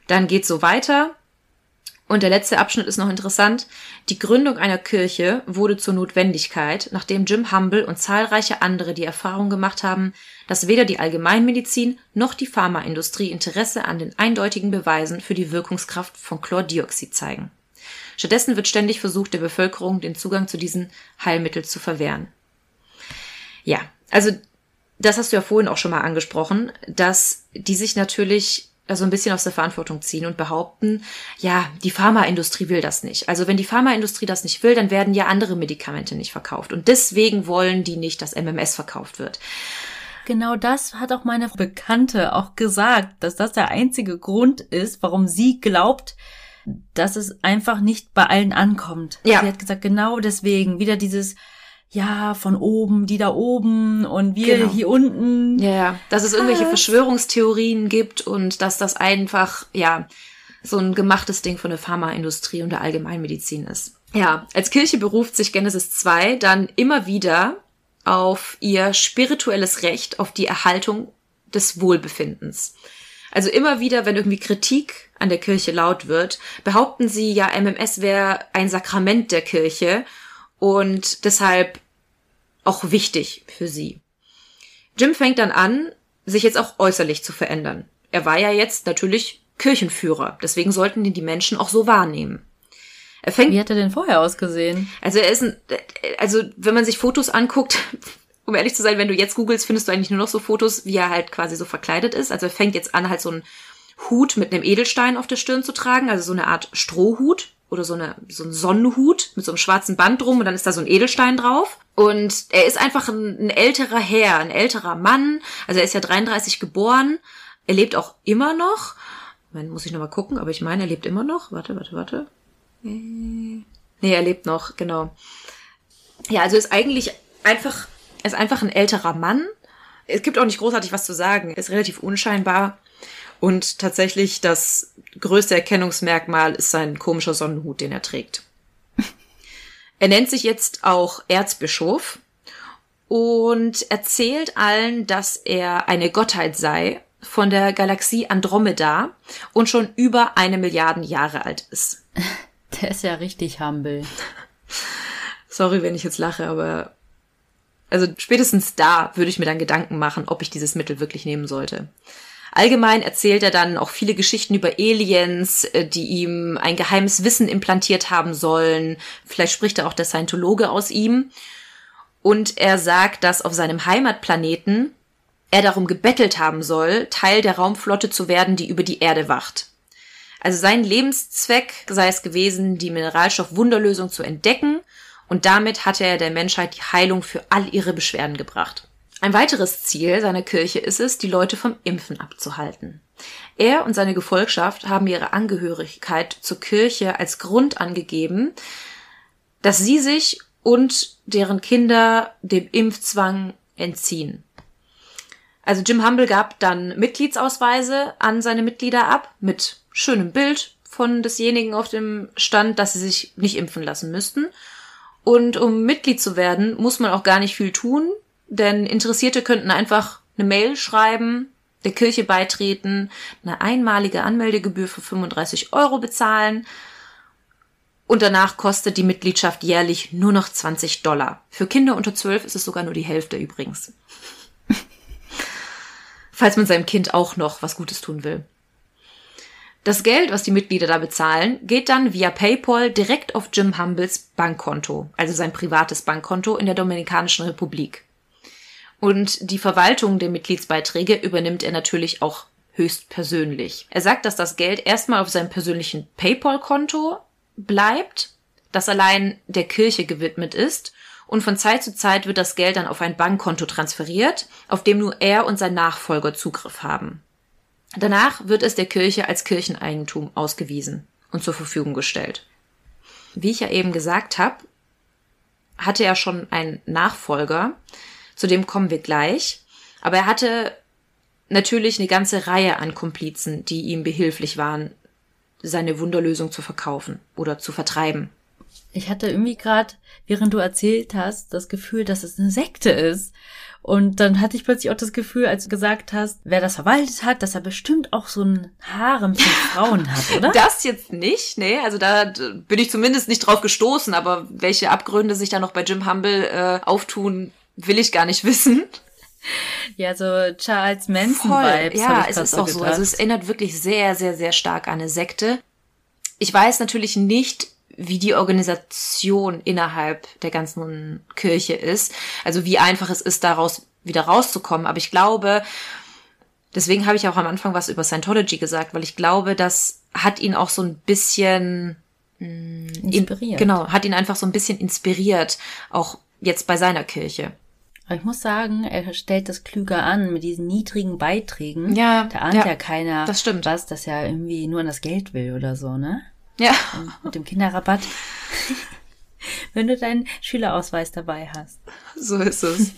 Dann geht's so weiter. Und der letzte Abschnitt ist noch interessant. Die Gründung einer Kirche wurde zur Notwendigkeit, nachdem Jim Humble und zahlreiche andere die Erfahrung gemacht haben, dass weder die Allgemeinmedizin noch die Pharmaindustrie Interesse an den eindeutigen Beweisen für die Wirkungskraft von Chlordioxid zeigen. Stattdessen wird ständig versucht, der Bevölkerung den Zugang zu diesen Heilmitteln zu verwehren. Ja, also das hast du ja vorhin auch schon mal angesprochen, dass die sich natürlich also ein bisschen aus der Verantwortung ziehen und behaupten, ja, die Pharmaindustrie will das nicht. Also wenn die Pharmaindustrie das nicht will, dann werden ja andere Medikamente nicht verkauft. Und deswegen wollen die nicht, dass MMS verkauft wird. Genau das hat auch meine Bekannte auch gesagt, dass das der einzige Grund ist, warum sie glaubt, dass es einfach nicht bei allen ankommt. Ja. Sie hat gesagt, genau deswegen wieder dieses, ja, von oben, die da oben und wir genau. hier unten. Ja, ja, dass es irgendwelche Was? Verschwörungstheorien gibt und dass das einfach, ja, so ein gemachtes Ding von der Pharmaindustrie und der Allgemeinmedizin ist. Ja, als Kirche beruft sich Genesis 2 dann immer wieder auf ihr spirituelles Recht auf die Erhaltung des Wohlbefindens. Also immer wieder, wenn irgendwie Kritik an der Kirche laut wird, behaupten sie ja, MMS wäre ein Sakrament der Kirche und deshalb auch wichtig für sie. Jim fängt dann an, sich jetzt auch äußerlich zu verändern. Er war ja jetzt natürlich Kirchenführer, deswegen sollten ihn die Menschen auch so wahrnehmen. Er fängt, Wie hat er denn vorher ausgesehen? Also er ist ein, also wenn man sich Fotos anguckt, um ehrlich zu sein, wenn du jetzt googelst, findest du eigentlich nur noch so Fotos, wie er halt quasi so verkleidet ist. Also er fängt jetzt an, halt so einen Hut mit einem Edelstein auf der Stirn zu tragen, also so eine Art Strohhut oder so, eine, so ein Sonnenhut mit so einem schwarzen Band drum und dann ist da so ein Edelstein drauf. Und er ist einfach ein, ein älterer Herr, ein älterer Mann. Also er ist ja 33 geboren. Er lebt auch immer noch. Moment, muss ich nochmal gucken, aber ich meine, er lebt immer noch. Warte, warte, warte. Nee, er lebt noch, genau. Ja, also ist eigentlich einfach, ist einfach ein älterer Mann. Es gibt auch nicht großartig was zu sagen. Ist relativ unscheinbar. Und tatsächlich das größte Erkennungsmerkmal ist sein komischer Sonnenhut, den er trägt. er nennt sich jetzt auch Erzbischof und erzählt allen, dass er eine Gottheit sei von der Galaxie Andromeda und schon über eine Milliarden Jahre alt ist. Der ist ja richtig humble. Sorry, wenn ich jetzt lache, aber also spätestens da würde ich mir dann Gedanken machen, ob ich dieses Mittel wirklich nehmen sollte. Allgemein erzählt er dann auch viele Geschichten über Aliens, äh, die ihm ein geheimes Wissen implantiert haben sollen. Vielleicht spricht er auch der Scientologe aus ihm. Und er sagt, dass auf seinem Heimatplaneten er darum gebettelt haben soll, Teil der Raumflotte zu werden, die über die Erde wacht. Also sein Lebenszweck sei es gewesen, die Mineralstoff-Wunderlösung zu entdecken und damit hatte er der Menschheit die Heilung für all ihre Beschwerden gebracht. Ein weiteres Ziel seiner Kirche ist es, die Leute vom Impfen abzuhalten. Er und seine Gefolgschaft haben ihre Angehörigkeit zur Kirche als Grund angegeben, dass sie sich und deren Kinder dem Impfzwang entziehen. Also Jim Humble gab dann Mitgliedsausweise an seine Mitglieder ab mit schönem Bild von desjenigen auf dem Stand, dass sie sich nicht impfen lassen müssten. Und um Mitglied zu werden, muss man auch gar nicht viel tun, denn Interessierte könnten einfach eine Mail schreiben, der Kirche beitreten, eine einmalige Anmeldegebühr für 35 Euro bezahlen und danach kostet die Mitgliedschaft jährlich nur noch 20 Dollar. Für Kinder unter 12 ist es sogar nur die Hälfte übrigens. Falls man seinem Kind auch noch was Gutes tun will. Das Geld, was die Mitglieder da bezahlen, geht dann via PayPal direkt auf Jim Humbles Bankkonto, also sein privates Bankkonto in der Dominikanischen Republik. Und die Verwaltung der Mitgliedsbeiträge übernimmt er natürlich auch höchstpersönlich. Er sagt, dass das Geld erstmal auf seinem persönlichen PayPal-Konto bleibt, das allein der Kirche gewidmet ist, und von Zeit zu Zeit wird das Geld dann auf ein Bankkonto transferiert, auf dem nur er und sein Nachfolger Zugriff haben. Danach wird es der Kirche als Kircheneigentum ausgewiesen und zur Verfügung gestellt. Wie ich ja eben gesagt habe, hatte er schon einen Nachfolger, zu dem kommen wir gleich, aber er hatte natürlich eine ganze Reihe an Komplizen, die ihm behilflich waren, seine Wunderlösung zu verkaufen oder zu vertreiben. Ich hatte irgendwie gerade, während du erzählt hast, das Gefühl, dass es eine Sekte ist. Und dann hatte ich plötzlich auch das Gefühl, als du gesagt hast, wer das verwaltet hat, dass er bestimmt auch so ein Harem für Frauen hat, oder? Das jetzt nicht, nee. Also da bin ich zumindest nicht drauf gestoßen, aber welche Abgründe sich da noch bei Jim Humble äh, auftun, will ich gar nicht wissen. Ja, so Charles Manson-Vibes. Ja, es ist auch gedacht. so. Also es erinnert wirklich sehr, sehr, sehr stark an eine Sekte. Ich weiß natürlich nicht, wie die Organisation innerhalb der ganzen Kirche ist. Also wie einfach es ist, daraus wieder rauszukommen. Aber ich glaube, deswegen habe ich auch am Anfang was über Scientology gesagt, weil ich glaube, das hat ihn auch so ein bisschen mm, inspiriert. genau, hat ihn einfach so ein bisschen inspiriert, auch jetzt bei seiner Kirche. Aber ich muss sagen, er stellt das klüger an mit diesen niedrigen Beiträgen. Ja. Da ahnt ja, ja keiner, das stimmt. was, das ja irgendwie nur an das Geld will oder so, ne? Ja. Und mit dem Kinderrabatt. Wenn du deinen Schülerausweis dabei hast. So ist es.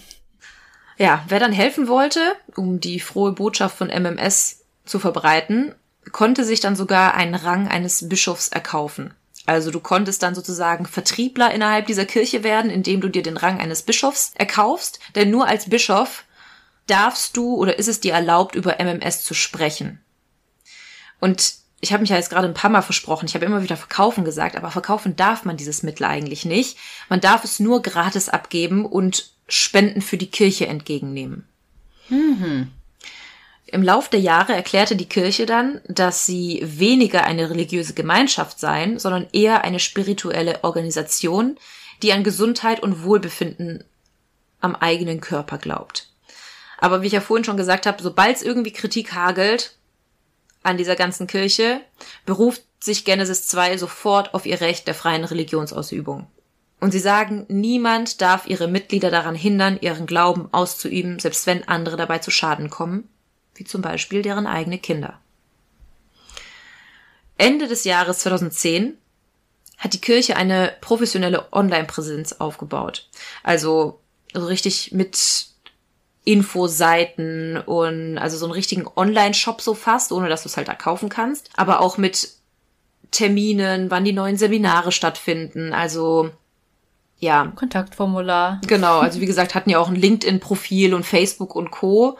Ja, wer dann helfen wollte, um die frohe Botschaft von MMS zu verbreiten, konnte sich dann sogar einen Rang eines Bischofs erkaufen. Also du konntest dann sozusagen Vertriebler innerhalb dieser Kirche werden, indem du dir den Rang eines Bischofs erkaufst. Denn nur als Bischof darfst du oder ist es dir erlaubt, über MMS zu sprechen. Und ich habe mich ja jetzt gerade ein paar Mal versprochen, ich habe immer wieder verkaufen gesagt, aber verkaufen darf man dieses Mittel eigentlich nicht. Man darf es nur gratis abgeben und Spenden für die Kirche entgegennehmen. Mhm. Im Lauf der Jahre erklärte die Kirche dann, dass sie weniger eine religiöse Gemeinschaft seien, sondern eher eine spirituelle Organisation, die an Gesundheit und Wohlbefinden am eigenen Körper glaubt. Aber wie ich ja vorhin schon gesagt habe, sobald es irgendwie Kritik hagelt an dieser ganzen Kirche, beruft sich Genesis 2 sofort auf ihr Recht der freien Religionsausübung. Und sie sagen, niemand darf ihre Mitglieder daran hindern, ihren Glauben auszuüben, selbst wenn andere dabei zu Schaden kommen, wie zum Beispiel deren eigene Kinder. Ende des Jahres 2010 hat die Kirche eine professionelle Online-Präsenz aufgebaut. Also, also richtig mit Infoseiten und also so einen richtigen Online-Shop so fast, ohne dass du es halt da kaufen kannst. Aber auch mit Terminen, wann die neuen Seminare stattfinden. Also ja. Kontaktformular. Genau, also wie gesagt, hatten ja auch ein LinkedIn-Profil und Facebook und Co.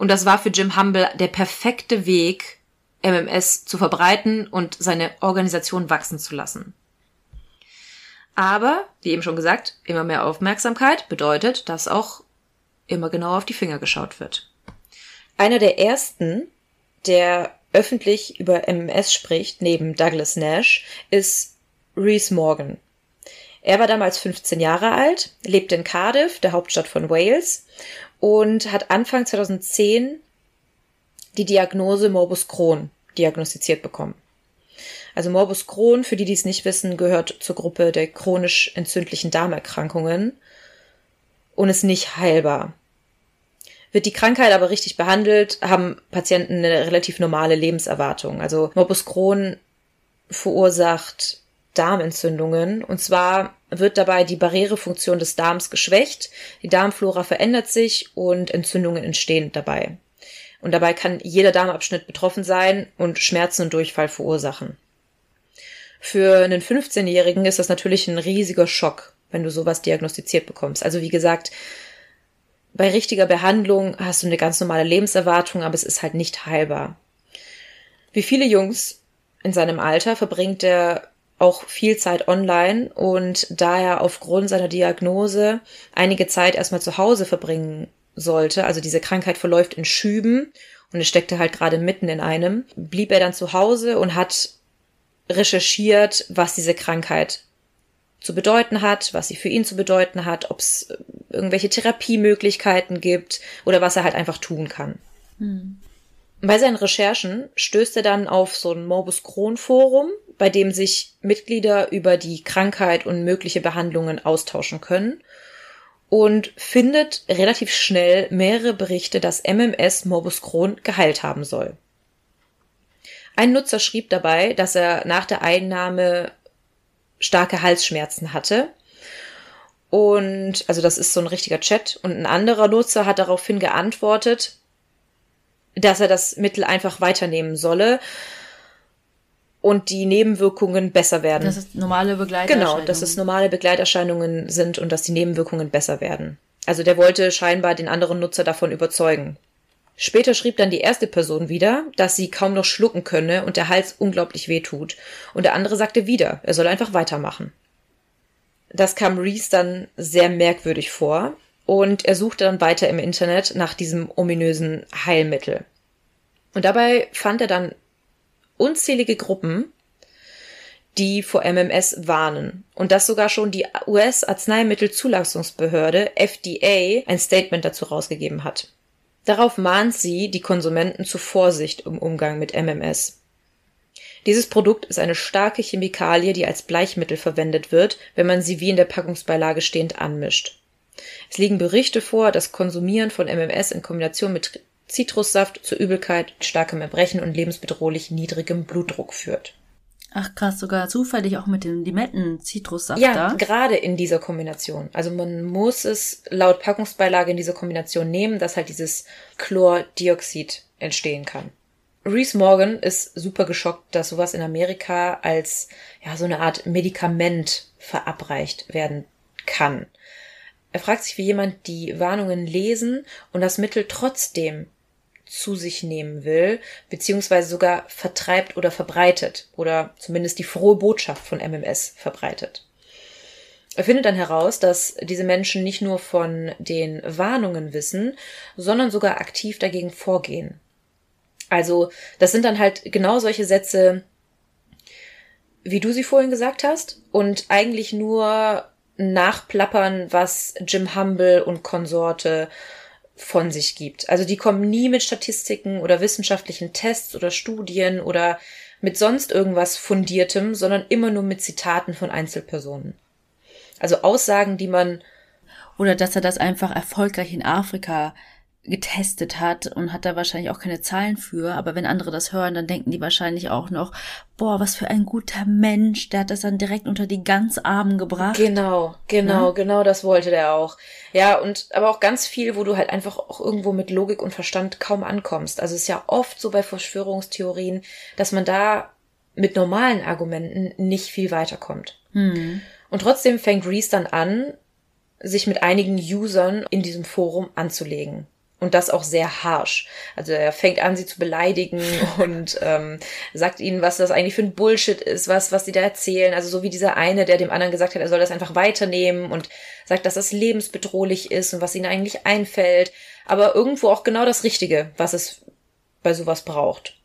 Und das war für Jim Humble der perfekte Weg, MMS zu verbreiten und seine Organisation wachsen zu lassen. Aber, wie eben schon gesagt, immer mehr Aufmerksamkeit bedeutet, dass auch immer genauer auf die Finger geschaut wird. Einer der ersten, der öffentlich über MMS spricht, neben Douglas Nash, ist Reese Morgan. Er war damals 15 Jahre alt, lebte in Cardiff, der Hauptstadt von Wales, und hat Anfang 2010 die Diagnose Morbus Crohn diagnostiziert bekommen. Also Morbus Crohn, für die, die es nicht wissen, gehört zur Gruppe der chronisch entzündlichen Darmerkrankungen und ist nicht heilbar. Wird die Krankheit aber richtig behandelt, haben Patienten eine relativ normale Lebenserwartung. Also Morbus Crohn verursacht Darmentzündungen. Und zwar wird dabei die Barrierefunktion des Darms geschwächt, die Darmflora verändert sich und Entzündungen entstehen dabei. Und dabei kann jeder Darmabschnitt betroffen sein und Schmerzen und Durchfall verursachen. Für einen 15-Jährigen ist das natürlich ein riesiger Schock, wenn du sowas diagnostiziert bekommst. Also wie gesagt, bei richtiger Behandlung hast du eine ganz normale Lebenserwartung, aber es ist halt nicht heilbar. Wie viele Jungs in seinem Alter verbringt er auch viel Zeit online und da er aufgrund seiner Diagnose einige Zeit erstmal zu Hause verbringen sollte, also diese Krankheit verläuft in Schüben und es steckte halt gerade mitten in einem, blieb er dann zu Hause und hat recherchiert, was diese Krankheit zu bedeuten hat, was sie für ihn zu bedeuten hat, ob es irgendwelche Therapiemöglichkeiten gibt oder was er halt einfach tun kann. Hm. Bei seinen Recherchen stößt er dann auf so ein Morbus Crohn Forum, bei dem sich Mitglieder über die Krankheit und mögliche Behandlungen austauschen können und findet relativ schnell mehrere Berichte, dass MMS Morbus Crohn geheilt haben soll. Ein Nutzer schrieb dabei, dass er nach der Einnahme starke Halsschmerzen hatte. Und also das ist so ein richtiger Chat. Und ein anderer Nutzer hat daraufhin geantwortet, dass er das Mittel einfach weiternehmen solle und die Nebenwirkungen besser werden. Das ist normale Begleiterscheinungen. Genau, dass es normale Begleiterscheinungen sind und dass die Nebenwirkungen besser werden. Also der wollte scheinbar den anderen Nutzer davon überzeugen. Später schrieb dann die erste Person wieder, dass sie kaum noch schlucken könne und der Hals unglaublich weh tut. Und der andere sagte wieder, er soll einfach weitermachen. Das kam Reese dann sehr merkwürdig vor und er suchte dann weiter im Internet nach diesem ominösen Heilmittel. Und dabei fand er dann unzählige Gruppen, die vor MMS warnen. Und dass sogar schon die US-Arzneimittelzulassungsbehörde FDA ein Statement dazu rausgegeben hat. Darauf mahnt sie die Konsumenten zu Vorsicht im Umgang mit MMS. Dieses Produkt ist eine starke Chemikalie, die als Bleichmittel verwendet wird, wenn man sie wie in der Packungsbeilage stehend anmischt. Es liegen Berichte vor, dass Konsumieren von MMS in Kombination mit Zitrussaft zu Übelkeit, starkem Erbrechen und lebensbedrohlich niedrigem Blutdruck führt. Ach krass, sogar zufällig auch mit dem Limetten-Zitrussaft ja, da? gerade in dieser Kombination. Also man muss es laut Packungsbeilage in dieser Kombination nehmen, dass halt dieses Chlordioxid entstehen kann. Reese Morgan ist super geschockt, dass sowas in Amerika als ja so eine Art Medikament verabreicht werden kann. Er fragt sich, wie jemand die Warnungen lesen und das Mittel trotzdem zu sich nehmen will, beziehungsweise sogar vertreibt oder verbreitet oder zumindest die frohe Botschaft von MMS verbreitet. Er findet dann heraus, dass diese Menschen nicht nur von den Warnungen wissen, sondern sogar aktiv dagegen vorgehen. Also, das sind dann halt genau solche Sätze, wie du sie vorhin gesagt hast, und eigentlich nur nachplappern, was Jim Humble und Konsorte von sich gibt. Also die kommen nie mit Statistiken oder wissenschaftlichen Tests oder Studien oder mit sonst irgendwas Fundiertem, sondern immer nur mit Zitaten von Einzelpersonen. Also Aussagen, die man. Oder dass er das einfach erfolgreich in Afrika getestet hat und hat da wahrscheinlich auch keine Zahlen für, aber wenn andere das hören, dann denken die wahrscheinlich auch noch, boah, was für ein guter Mensch, der hat das dann direkt unter die ganz Armen gebracht. Genau, genau, ja? genau das wollte der auch. Ja, und aber auch ganz viel, wo du halt einfach auch irgendwo mit Logik und Verstand kaum ankommst. Also es ist ja oft so bei Verschwörungstheorien, dass man da mit normalen Argumenten nicht viel weiterkommt. Hm. Und trotzdem fängt Reese dann an, sich mit einigen Usern in diesem Forum anzulegen. Und das auch sehr harsh. Also er fängt an, sie zu beleidigen und ähm, sagt ihnen, was das eigentlich für ein Bullshit ist, was, was sie da erzählen. Also so wie dieser eine, der dem anderen gesagt hat, er soll das einfach weiternehmen und sagt, dass das lebensbedrohlich ist und was ihnen eigentlich einfällt. Aber irgendwo auch genau das Richtige, was es bei sowas braucht.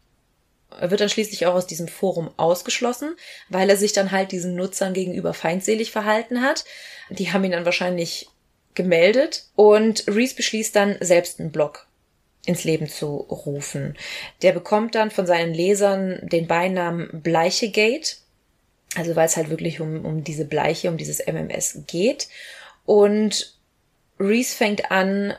Er wird dann schließlich auch aus diesem Forum ausgeschlossen, weil er sich dann halt diesen Nutzern gegenüber feindselig verhalten hat. Die haben ihn dann wahrscheinlich gemeldet und Reese beschließt dann selbst einen Blog ins Leben zu rufen. Der bekommt dann von seinen Lesern den Beinamen Bleichegate, also weil es halt wirklich um, um diese Bleiche, um dieses MMS geht. Und Reese fängt an,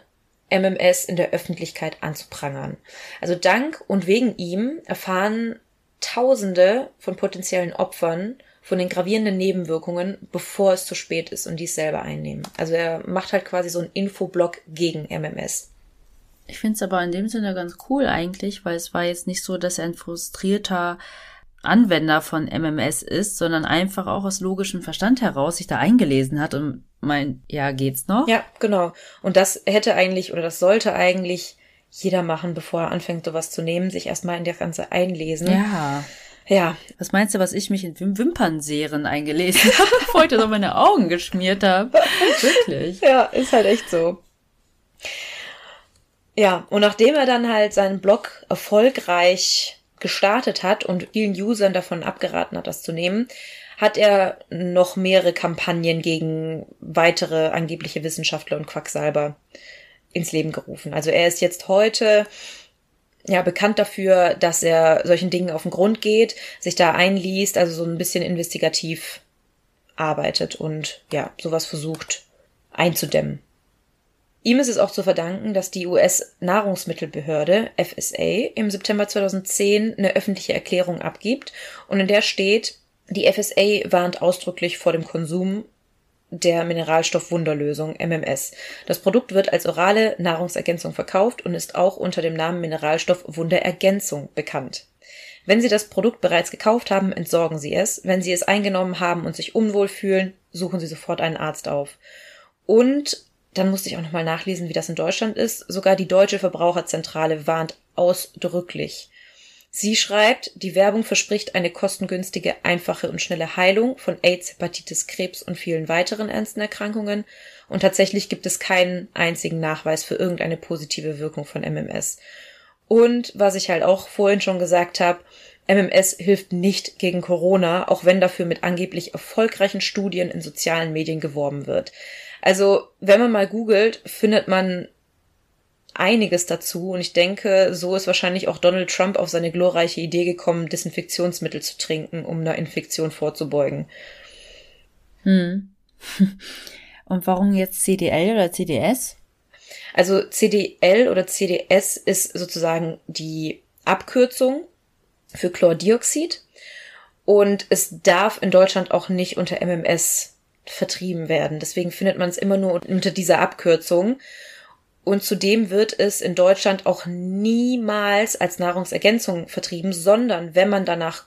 MMS in der Öffentlichkeit anzuprangern. Also dank und wegen ihm erfahren Tausende von potenziellen Opfern von den gravierenden Nebenwirkungen, bevor es zu spät ist und dies selber einnehmen. Also er macht halt quasi so einen Infoblock gegen MMS. Ich finde es aber in dem Sinne ganz cool eigentlich, weil es war jetzt nicht so, dass er ein frustrierter Anwender von MMS ist, sondern einfach auch aus logischem Verstand heraus sich da eingelesen hat und meint, ja, geht's noch? Ja, genau. Und das hätte eigentlich oder das sollte eigentlich jeder machen, bevor er anfängt, sowas zu nehmen, sich erstmal in das Ganze einlesen. Ja. Ja. Was meinst du, was ich mich in Wimpernserien eingelesen habe, bevor ich das auf meine Augen geschmiert habe? Wirklich. Ja, ist halt echt so. Ja, und nachdem er dann halt seinen Blog erfolgreich gestartet hat und vielen Usern davon abgeraten hat, das zu nehmen, hat er noch mehrere Kampagnen gegen weitere angebliche Wissenschaftler und Quacksalber ins Leben gerufen. Also er ist jetzt heute ja bekannt dafür, dass er solchen Dingen auf den Grund geht, sich da einliest, also so ein bisschen investigativ arbeitet und ja, sowas versucht einzudämmen. Ihm ist es auch zu verdanken, dass die US-Nahrungsmittelbehörde FSA im September 2010 eine öffentliche Erklärung abgibt und in der steht, die FSA warnt ausdrücklich vor dem Konsum der Mineralstoff-Wunderlösung MMS. Das Produkt wird als orale Nahrungsergänzung verkauft und ist auch unter dem Namen Mineralstoff-Wunderergänzung bekannt. Wenn Sie das Produkt bereits gekauft haben, entsorgen Sie es. Wenn Sie es eingenommen haben und sich unwohl fühlen, suchen Sie sofort einen Arzt auf. Und dann musste ich auch nochmal nachlesen, wie das in Deutschland ist. Sogar die Deutsche Verbraucherzentrale warnt ausdrücklich. Sie schreibt, die Werbung verspricht eine kostengünstige, einfache und schnelle Heilung von AIDS, Hepatitis, Krebs und vielen weiteren ernsten Erkrankungen. Und tatsächlich gibt es keinen einzigen Nachweis für irgendeine positive Wirkung von MMS. Und was ich halt auch vorhin schon gesagt habe, MMS hilft nicht gegen Corona, auch wenn dafür mit angeblich erfolgreichen Studien in sozialen Medien geworben wird. Also, wenn man mal googelt, findet man einiges dazu. Und ich denke, so ist wahrscheinlich auch Donald Trump auf seine glorreiche Idee gekommen, Desinfektionsmittel zu trinken, um einer Infektion vorzubeugen. Hm. Und warum jetzt CDL oder CDS? Also CDL oder CDS ist sozusagen die Abkürzung für Chlordioxid. Und es darf in Deutschland auch nicht unter MMS vertrieben werden. Deswegen findet man es immer nur unter dieser Abkürzung. Und zudem wird es in Deutschland auch niemals als Nahrungsergänzung vertrieben, sondern wenn man danach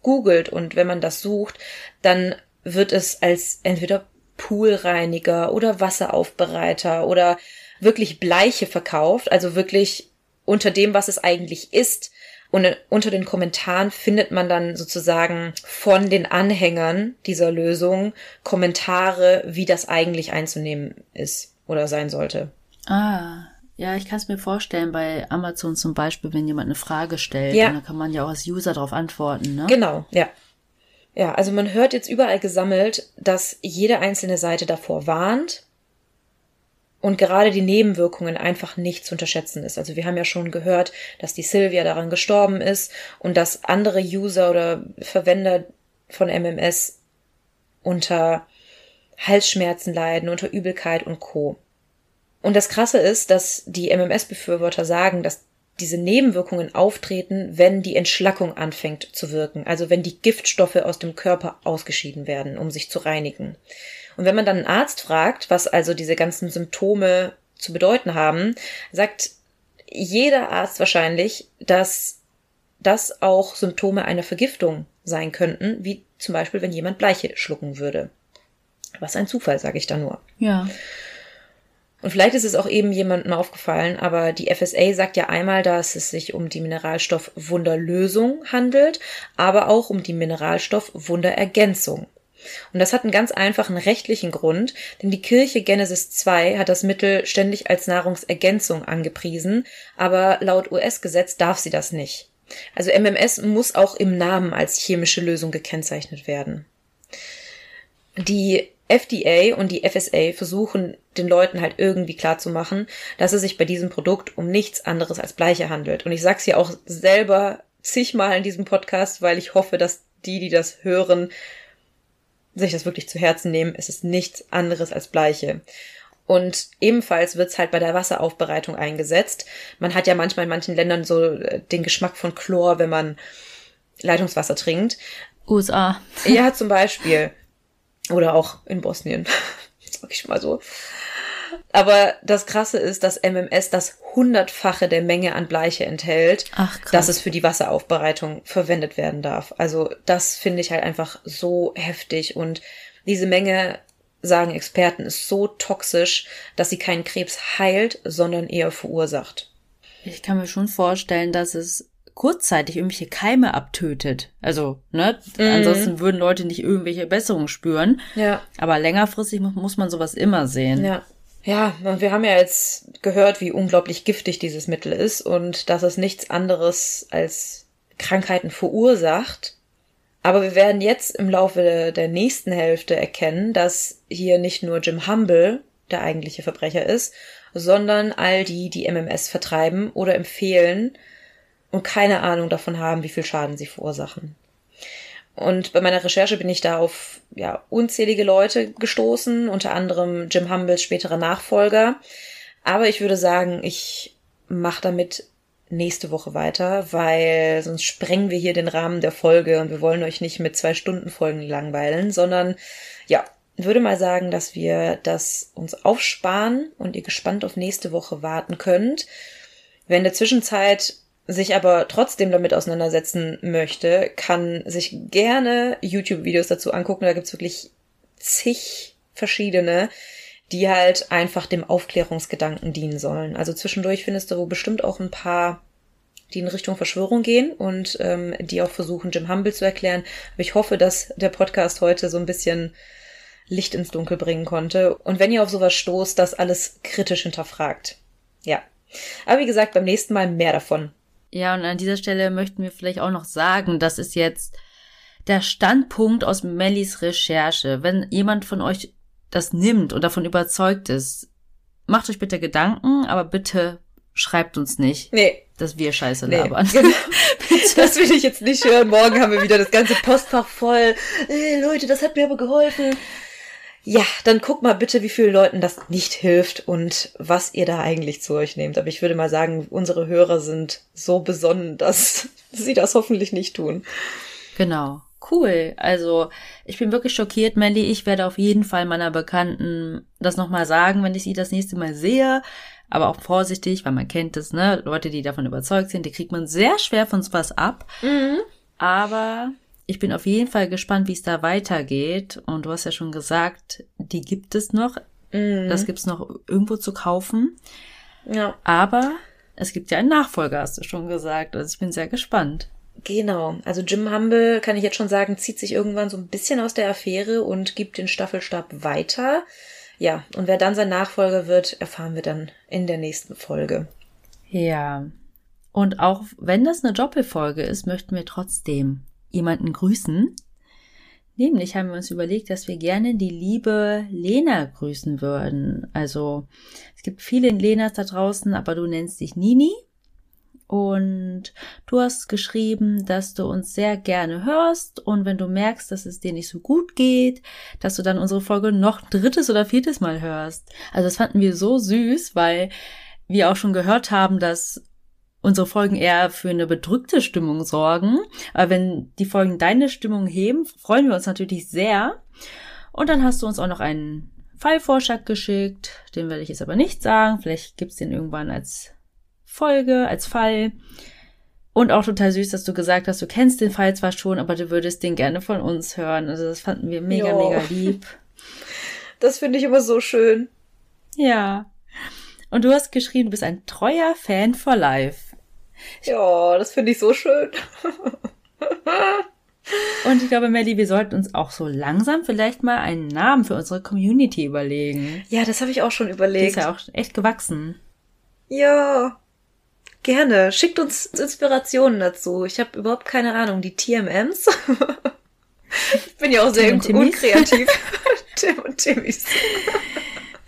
googelt und wenn man das sucht, dann wird es als entweder Poolreiniger oder Wasseraufbereiter oder wirklich Bleiche verkauft, also wirklich unter dem, was es eigentlich ist. Und unter den Kommentaren findet man dann sozusagen von den Anhängern dieser Lösung Kommentare, wie das eigentlich einzunehmen ist oder sein sollte. Ah, ja, ich kann es mir vorstellen, bei Amazon zum Beispiel, wenn jemand eine Frage stellt, ja. dann kann man ja auch als User darauf antworten, ne? Genau, ja. Ja, also man hört jetzt überall gesammelt, dass jede einzelne Seite davor warnt, und gerade die Nebenwirkungen einfach nicht zu unterschätzen ist. Also wir haben ja schon gehört, dass die Sylvia daran gestorben ist und dass andere User oder Verwender von MMS unter Halsschmerzen leiden, unter Übelkeit und Co. Und das Krasse ist, dass die MMS-Befürworter sagen, dass diese Nebenwirkungen auftreten, wenn die Entschlackung anfängt zu wirken, also wenn die Giftstoffe aus dem Körper ausgeschieden werden, um sich zu reinigen. Und wenn man dann einen Arzt fragt, was also diese ganzen Symptome zu bedeuten haben, sagt jeder Arzt wahrscheinlich, dass das auch Symptome einer Vergiftung sein könnten, wie zum Beispiel, wenn jemand Bleiche schlucken würde. Was ein Zufall, sage ich da nur. Ja. Und vielleicht ist es auch eben jemandem aufgefallen, aber die FSA sagt ja einmal, dass es sich um die Mineralstoffwunderlösung handelt, aber auch um die Mineralstoffwunderergänzung. Und das hat einen ganz einfachen rechtlichen Grund, denn die Kirche Genesis 2 hat das Mittel ständig als Nahrungsergänzung angepriesen, aber laut US-Gesetz darf sie das nicht. Also MMS muss auch im Namen als chemische Lösung gekennzeichnet werden. Die FDA und die FSA versuchen den Leuten halt irgendwie klarzumachen, dass es sich bei diesem Produkt um nichts anderes als Bleiche handelt. Und ich sag's ja auch selber zigmal in diesem Podcast, weil ich hoffe, dass die, die das hören, sich das wirklich zu Herzen nehmen. Es ist nichts anderes als Bleiche. Und ebenfalls wird's halt bei der Wasseraufbereitung eingesetzt. Man hat ja manchmal in manchen Ländern so äh, den Geschmack von Chlor, wenn man Leitungswasser trinkt. USA. Ja, zum Beispiel. Oder auch in Bosnien. Sag ich mal so. Aber das Krasse ist, dass MMS das hundertfache der Menge an Bleiche enthält, Ach, dass es für die Wasseraufbereitung verwendet werden darf. Also das finde ich halt einfach so heftig und diese Menge, sagen Experten, ist so toxisch, dass sie keinen Krebs heilt, sondern eher verursacht. Ich kann mir schon vorstellen, dass es kurzzeitig irgendwelche Keime abtötet. Also, ne? Mhm. Ansonsten würden Leute nicht irgendwelche Besserungen spüren. Ja. Aber längerfristig mu- muss man sowas immer sehen. Ja. Ja, und wir haben ja jetzt gehört, wie unglaublich giftig dieses Mittel ist und dass es nichts anderes als Krankheiten verursacht. Aber wir werden jetzt im Laufe der nächsten Hälfte erkennen, dass hier nicht nur Jim Humble der eigentliche Verbrecher ist, sondern all die, die MMS vertreiben oder empfehlen und keine Ahnung davon haben, wie viel Schaden sie verursachen. Und bei meiner Recherche bin ich da auf ja, unzählige Leute gestoßen, unter anderem Jim Humbles späterer Nachfolger. Aber ich würde sagen, ich mache damit nächste Woche weiter, weil sonst sprengen wir hier den Rahmen der Folge und wir wollen euch nicht mit zwei Stunden Folgen langweilen, sondern ja, würde mal sagen, dass wir das uns aufsparen und ihr gespannt auf nächste Woche warten könnt. Wer in der Zwischenzeit sich aber trotzdem damit auseinandersetzen möchte, kann sich gerne YouTube-Videos dazu angucken. Da gibt's wirklich zig verschiedene, die halt einfach dem Aufklärungsgedanken dienen sollen. Also zwischendurch findest du bestimmt auch ein paar, die in Richtung Verschwörung gehen und ähm, die auch versuchen, Jim Humble zu erklären. Aber ich hoffe, dass der Podcast heute so ein bisschen Licht ins Dunkel bringen konnte. Und wenn ihr auf sowas stoßt, das alles kritisch hinterfragt. Ja. Aber wie gesagt, beim nächsten Mal mehr davon. Ja, und an dieser Stelle möchten wir vielleicht auch noch sagen, das ist jetzt der Standpunkt aus Mellies Recherche. Wenn jemand von euch das nimmt und davon überzeugt ist, macht euch bitte Gedanken, aber bitte schreibt uns nicht, Nee, dass wir Scheiße nee. labern. Genau. Das will ich jetzt nicht hören. Morgen haben wir wieder das ganze Postfach voll. Äh, Leute, das hat mir aber geholfen. Ja, dann guck mal bitte, wie vielen Leuten das nicht hilft und was ihr da eigentlich zu euch nehmt. Aber ich würde mal sagen, unsere Hörer sind so besonnen, dass sie das hoffentlich nicht tun. Genau. Cool. Also, ich bin wirklich schockiert, Melly. Ich werde auf jeden Fall meiner Bekannten das nochmal sagen, wenn ich sie das nächste Mal sehe. Aber auch vorsichtig, weil man kennt es, ne? Leute, die davon überzeugt sind, die kriegt man sehr schwer von was ab. Aber ich bin auf jeden Fall gespannt, wie es da weitergeht. Und du hast ja schon gesagt, die gibt es noch. Das gibt's noch irgendwo zu kaufen. Ja, Aber es gibt ja einen Nachfolger, hast du schon gesagt. Also ich bin sehr gespannt. genau. Also Jim Humble, kann ich jetzt schon sagen, zieht sich irgendwann so ein bisschen aus der Affäre und gibt den Staffelstab weiter. Ja, und wer dann sein Nachfolger wird, erfahren wir dann in der nächsten Folge. Ja. Und auch wenn das eine Doppelfolge ist, möchten wir trotzdem jemanden grüßen. Nämlich haben wir uns überlegt, dass wir gerne die liebe Lena grüßen würden. Also es gibt viele Lenas da draußen, aber du nennst dich Nini. Und du hast geschrieben, dass du uns sehr gerne hörst und wenn du merkst, dass es dir nicht so gut geht, dass du dann unsere Folge noch drittes oder viertes Mal hörst. Also das fanden wir so süß, weil wir auch schon gehört haben, dass unsere Folgen eher für eine bedrückte Stimmung sorgen. Aber wenn die Folgen deine Stimmung heben, freuen wir uns natürlich sehr. Und dann hast du uns auch noch einen Fallvorschlag geschickt. Den werde ich jetzt aber nicht sagen. Vielleicht gibt's den irgendwann als Folge, als Fall. Und auch total süß, dass du gesagt hast, du kennst den Fall zwar schon, aber du würdest den gerne von uns hören. Also das fanden wir mega, Jo. mega lieb. Das finde ich immer so schön. Ja. Und du hast geschrieben, du bist ein treuer Fan for life. Ja, das finde ich so schön. Und ich glaube, Melly, wir sollten uns auch so langsam vielleicht mal einen Namen für unsere Community überlegen. Ja, das habe ich auch schon Die überlegt. ist ja auch echt gewachsen. Ja. Gerne. Schickt uns Inspirationen dazu. Ich habe überhaupt keine Ahnung. Die TMMs. ich bin ja auch sehr unkreativ. Tim und Timmys.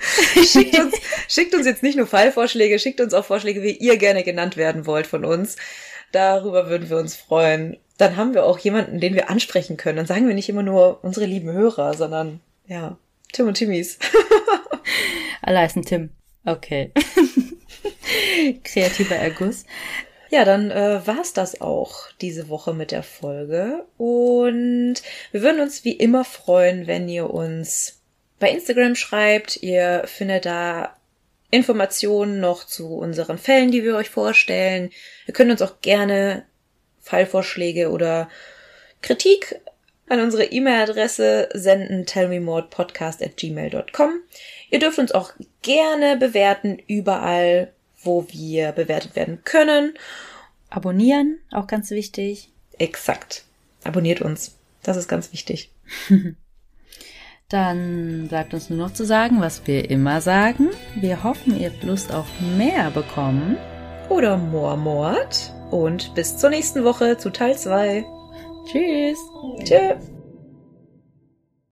schickt, uns, schickt uns jetzt nicht nur Fallvorschläge, schickt uns auch Vorschläge, wie ihr gerne genannt werden wollt von uns. Darüber würden wir uns freuen. Dann haben wir auch jemanden, den wir ansprechen können. Dann sagen wir nicht immer nur unsere lieben Hörer, sondern ja, Tim und Timmys. Allah ist ein Tim. Okay. Kreativer Erguss. Ja, dann äh, war's das auch diese Woche mit der Folge. Und wir würden uns wie immer freuen, wenn ihr uns bei Instagram schreibt. Ihr findet da Informationen noch zu unseren Fällen, die wir euch vorstellen. Ihr könnt uns auch gerne Fallvorschläge oder Kritik an unsere E-Mail-Adresse senden tellmemorepodcast at gmail.com. Ihr dürft uns auch gerne bewerten überall, wo wir bewertet werden können. Abonnieren, auch ganz wichtig. Exakt. Abonniert uns. Das ist ganz wichtig. Dann bleibt uns nur noch zu sagen, was wir immer sagen. Wir hoffen, ihr habt Lust auf mehr bekommen. Oder Moormord. Und bis zur nächsten Woche zu Teil 2. Tschüss. Tschüss.